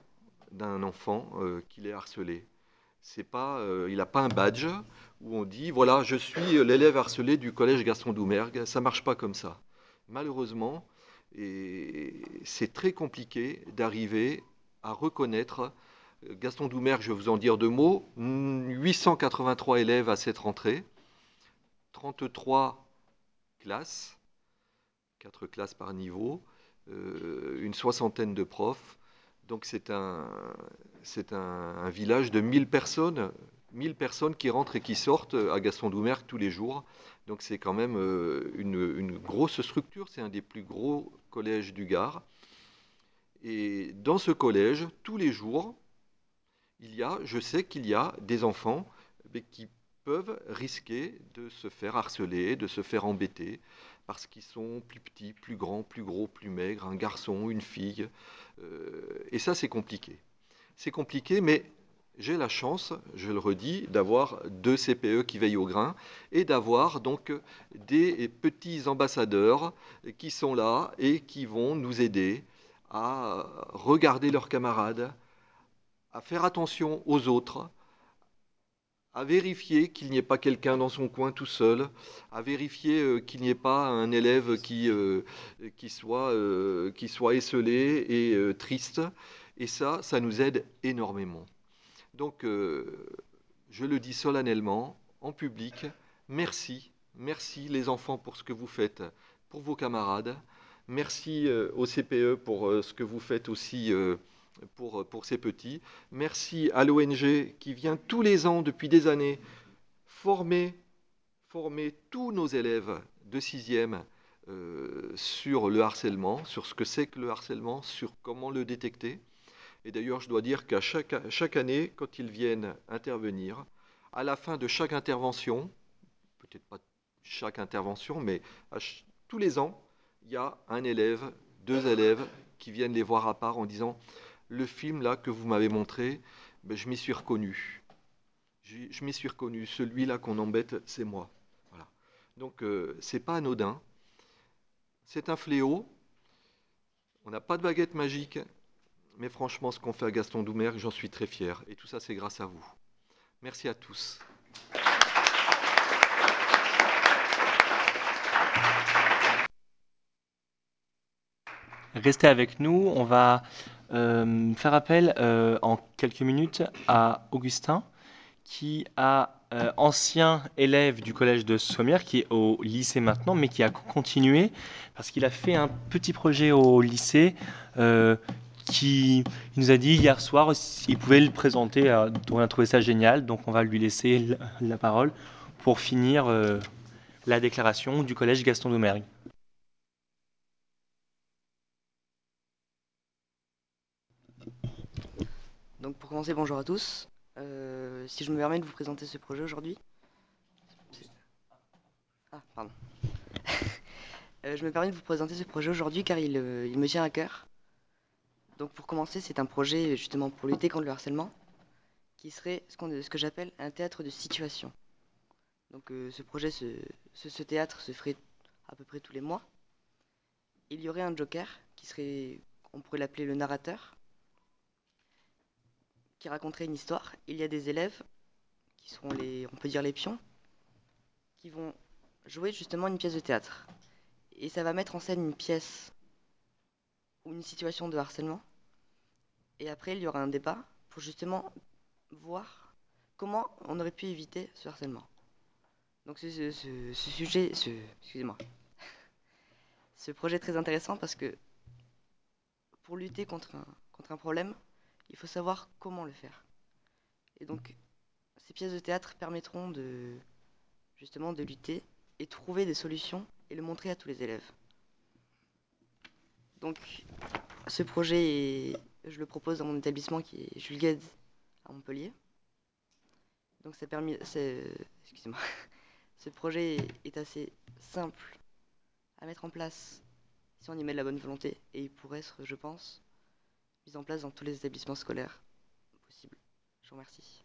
d'un enfant euh, qu'il est harcelé. C'est pas, euh, il n'a pas un badge où on dit voilà, je suis l'élève harcelé du collège Gaston Doumergue. Ça marche pas comme ça. Malheureusement, c'est très compliqué d'arriver à reconnaître. Gaston Doumergue, je vais vous en dire deux mots. 883 élèves à cette rentrée, 33 classes, 4 classes par niveau, euh, une soixantaine de profs. Donc c'est un, un, village de 1000 personnes, 1000 personnes qui rentrent et qui sortent à Gaston Doumergue tous les jours. Donc c'est quand même euh, une, une, grosse structure, c'est un des plus gros collèges du Gard. Et dans ce collège, tous les jours, il y a, je sais qu'il y a des enfants qui peuvent risquer de se faire harceler, de se faire embêter, parce qu'ils sont plus petits, plus grands, plus gros, plus maigres, un garçon, une fille. Euh, et ça, c'est compliqué. C'est compliqué, mais j'ai la chance, je le redis, d'avoir deux CPE qui veillent au grain et d'avoir donc des petits ambassadeurs qui sont là et qui vont nous aider à regarder leurs camarades, à faire attention aux autres, à vérifier qu'il n'y ait pas quelqu'un dans son coin tout seul, à vérifier euh, qu'il n'y ait pas un élève qui, euh, qui, soit, euh, qui soit esselé et triste. Et ça, ça nous aide énormément. Donc, je le dis solennellement, en public, merci, merci les enfants pour ce que vous faites pour vos camarades. Merci au CPE pour ce que vous faites aussi pour, pour ces petits. Merci à l'ONG qui vient tous les ans, depuis des années, former, former tous nos élèves de sixième euh, sur le harcèlement, sur ce que c'est que le harcèlement, sur comment le détecter. Et d'ailleurs, je dois dire qu'à chaque, chaque année, quand ils viennent intervenir, à la fin de chaque intervention, peut-être pas chaque intervention, mais tous les ans, il y a un élève, deux élèves qui viennent les voir à part en disant le film là que vous m'avez montré, ben, je m'y suis reconnu. Je, m'y suis reconnu. Celui-là qu'on embête, c'est moi. Voilà. Donc, euh, c'est pas anodin. C'est un fléau. On n'a pas de baguette magique, mais franchement, ce qu'on fait à Gaston Doumergue, j'en suis très fier. Et tout ça, c'est grâce à vous. Merci à tous. Restez avec nous. On va euh, faire appel euh, en quelques minutes à Augustin, qui a euh, ancien élève du collège de Sommières, qui est au lycée maintenant, mais qui a continué parce qu'il a fait un petit projet au lycée. Euh, qui il nous a dit hier soir s'il pouvait le présenter. On a trouvé ça génial, donc on va lui laisser la, parole pour finir la déclaration du collège Gaston Doumergue. Donc pour commencer, bonjour à tous. Euh, si je me permets de vous présenter ce projet aujourd'hui. Ah, pardon. euh, je me permets de vous présenter ce projet aujourd'hui car il, euh, il, me tient à cœur. Donc pour commencer, c'est un projet justement pour lutter contre le harcèlement qui serait ce, qu ce que j'appelle un théâtre de situation. Donc ce projet, ce, ce théâtre se ferait à peu près tous les mois. Il y aurait un joker qui serait, on pourrait l'appeler le narrateur, qui raconterait une histoire. Il y a des élèves qui seront les, on peut dire les pions, qui vont jouer justement une pièce de théâtre. Et ça va mettre en scène une pièce ou une situation de harcèlement. Et après, il y aura un débat pour justement voir comment on aurait pu éviter ce harcèlement. Donc ce, ce, sujet, ce, excusez-moi, ce projet est très intéressant parce que pour lutter contre un problème, il faut savoir comment le faire. Et donc, ces pièces de théâtre permettront de justement de lutter et trouver des solutions et le montrer à tous les élèves. Donc, ce projet, je le propose dans mon établissement qui est Jules Gued à Montpellier. Donc, ça permis, excusez-moi, ce projet est assez simple à mettre en place si on y met de la bonne volonté et il pourrait être, je pense, mise en place dans tous les établissements scolaires possibles. Je vous remercie.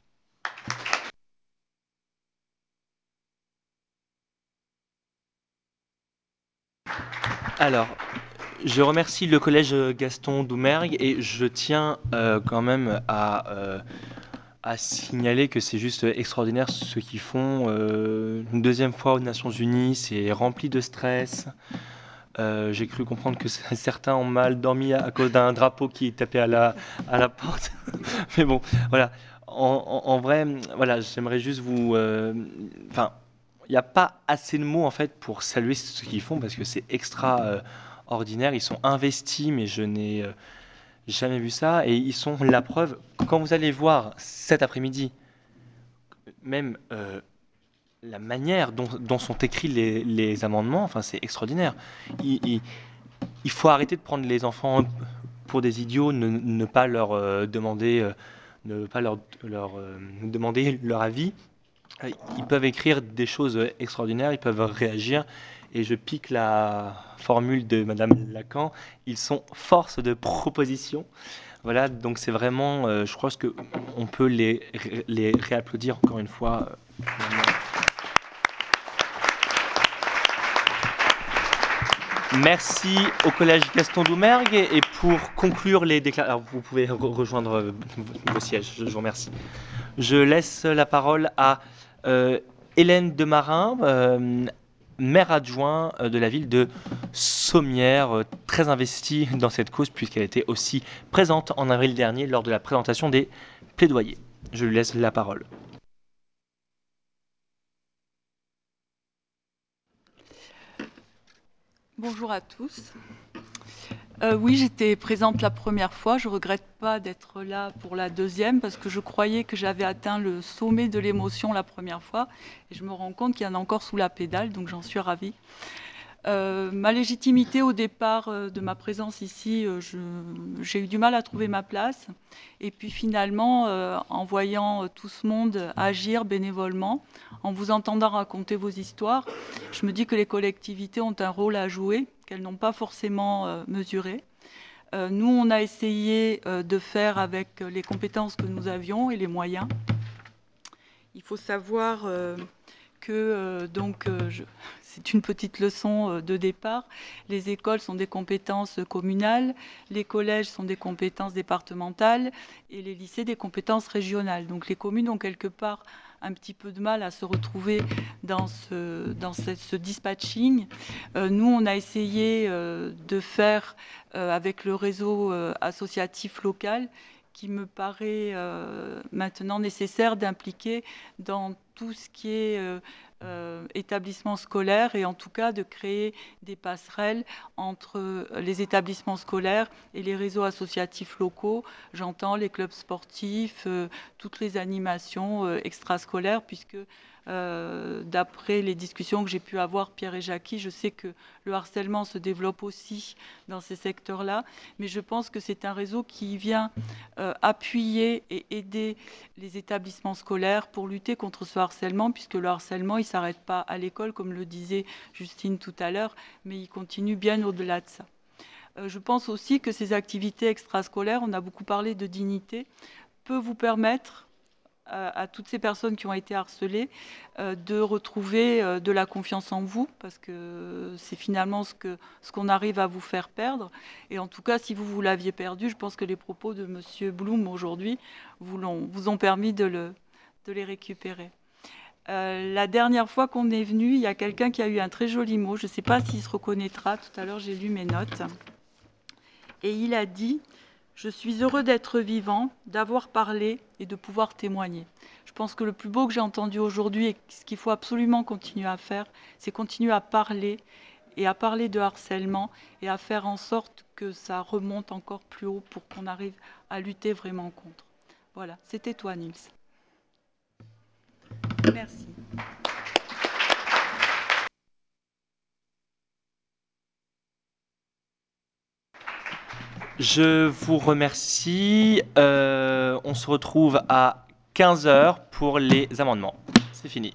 Alors, je remercie le collège Gaston Doumergue et je tiens euh, quand même à, euh, à signaler que c'est juste extraordinaire ce qu'ils font. Euh, une deuxième fois aux Nations Unies, c'est rempli de stress. Euh, J'ai cru comprendre que certains ont mal dormi à, cause d'un drapeau qui tapait à la, à la porte. Mais bon, voilà. En, vrai, voilà, j'aimerais juste vous... euh, Enfin, il n'y a pas assez de mots en fait pour saluer ce qu'ils font parce que c'est extra euh. Ils sont investis, mais je n'ai jamais vu ça. Et ils sont la preuve. Quand vous allez voir cet après-midi, même la manière dont, sont écrits les, amendements, enfin, c'est extraordinaire. Il, faut arrêter de prendre les enfants pour des idiots, ne, pas leur euh, demander, euh, ne pas leur, leur euh, demander leur avis. Euh, Ils peuvent écrire des choses extraordinaires, ils peuvent réagir. Et je pique la formule de Madame Lacan. Ils sont force de proposition. Voilà, donc c'est vraiment, euh, je crois que on peut les réapplaudir encore une fois. euh, vraiment. Merci au collège Gaston Doumergue et pour conclure les déclarations, vous pouvez re- rejoindre euh, vos sièges, je vous remercie. Je laisse la parole à euh, Hélène Demarin, euh, maire adjoint de la ville de Sommières, très investie dans cette cause puisqu'elle était aussi présente en avril dernier lors de la présentation des plaidoyers. Je lui laisse la parole. Bonjour à tous. Euh, oui, j'étais présente la première fois. Je regrette pas d'être là pour la deuxième parce que je croyais que j'avais atteint le sommet de l'émotion la première fois et je me rends compte qu'il y en a encore sous la pédale, donc j'en suis ravie. Euh, ma légitimité au départ euh, de ma présence ici, euh, j'ai eu du mal à trouver ma place. Et puis finalement, en voyant tout ce monde agir bénévolement, en vous entendant raconter vos histoires, je me dis que les collectivités ont un rôle à jouer qu'elles n'ont pas forcément mesuré. Nous, on a essayé de faire avec les compétences que nous avions et les moyens. Il faut savoir euh, donc euh, c'est une petite leçon euh, de départ. Les écoles sont des compétences communales, les collèges sont des compétences départementales et les lycées des compétences régionales. Donc les communes ont quelque part un petit peu de mal à se retrouver dans ce, dispatching. Nous, on a essayé de faire avec le réseau associatif local qui me paraît maintenant nécessaire d'impliquer dans tout ce qui est euh, euh, établissement scolaire et en tout cas de créer des passerelles entre les établissements scolaires et les réseaux associatifs locaux. J'entends les clubs sportifs, euh, toutes les animations euh, extrascolaires, puisque euh, d'après les discussions que j'ai pu avoir, Pierre et Jackie, je sais que le harcèlement se développe aussi dans ces secteurs-là, mais je pense que c'est un réseau qui vient euh, appuyer et aider les établissements scolaires pour lutter contre ce harcèlement, puisque le harcèlement, il ne s'arrête pas à l'école, comme le disait Justine tout à l'heure, mais il continue bien au-delà de ça. Euh, je pense aussi que ces activités extrascolaires, on a beaucoup parlé de dignité, peut vous permettre à, à toutes ces personnes qui ont été harcelées euh, de retrouver euh, de la confiance en vous, parce que c'est finalement ce qu'on arrive à vous faire perdre. Et en tout cas, si vous vous l'aviez perdu, je pense que les propos de Monsieur Blum aujourd'hui vous, ont permis de les récupérer. Euh, la dernière fois qu'on est venu, il y a quelqu'un qui a eu un très joli mot. Je ne sais pas s'il se reconnaîtra. Tout à l'heure, j'ai lu mes notes. Et il a dit Je suis heureux d'être vivant, d'avoir parlé et de pouvoir témoigner. Je pense que le plus beau que j'ai entendu aujourd'hui et ce qu'il faut absolument continuer à faire, c'est continuer à parler et à parler de harcèlement et à faire en sorte que ça remonte encore plus haut pour qu'on arrive à lutter vraiment contre. Voilà, c'était toi, Nils. Je vous remercie. Euh, on se retrouve à 15h pour les amendements. C'est fini.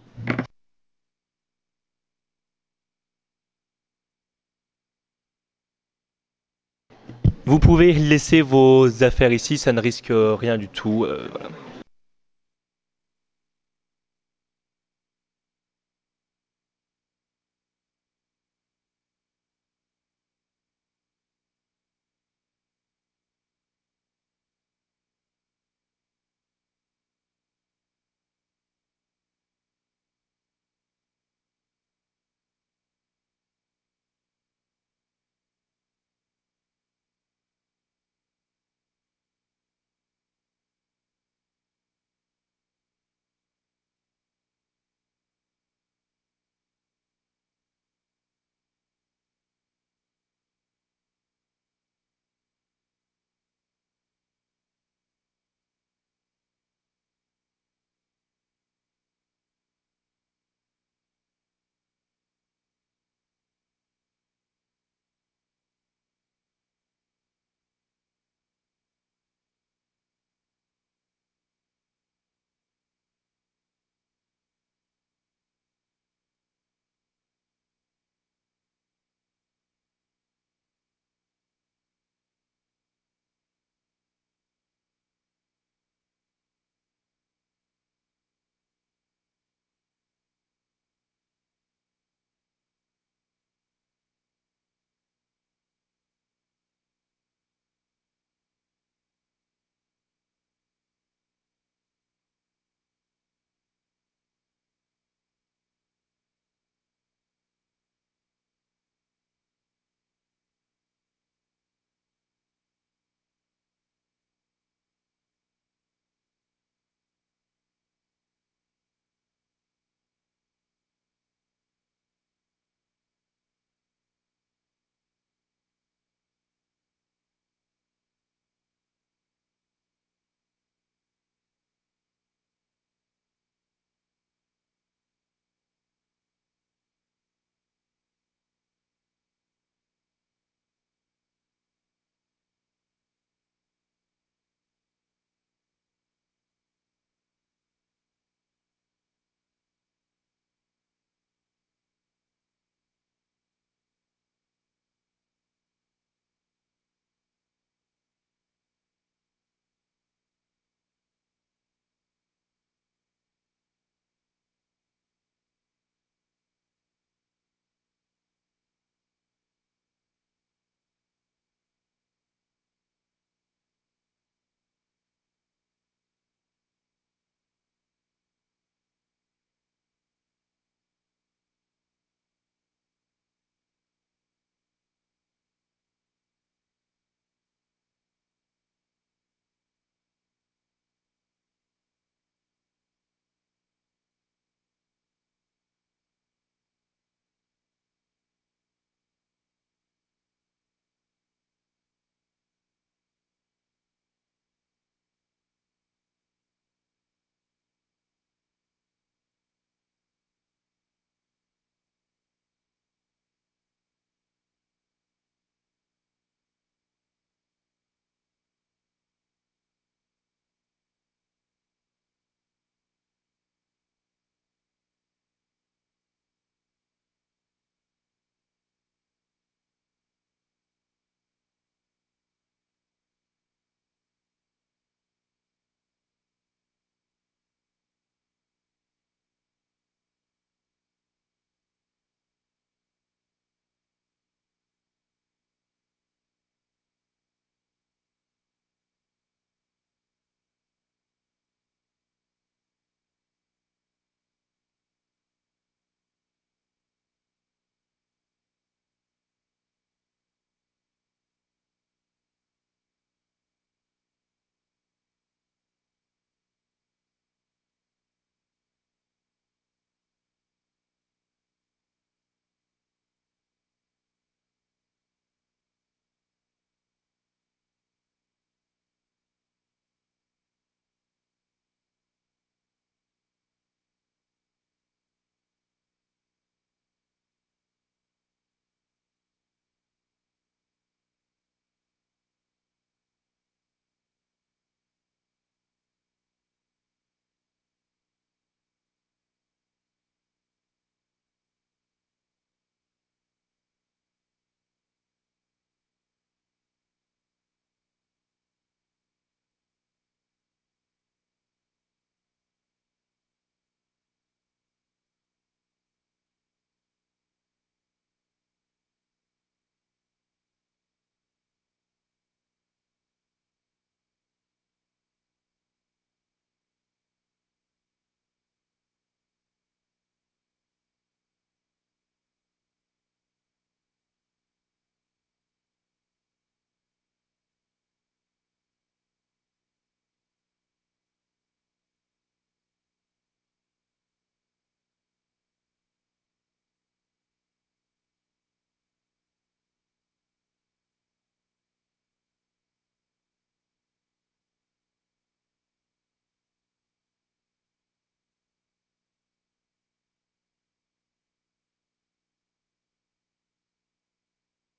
Vous pouvez laisser vos affaires ici, ça ne risque rien du tout. euh.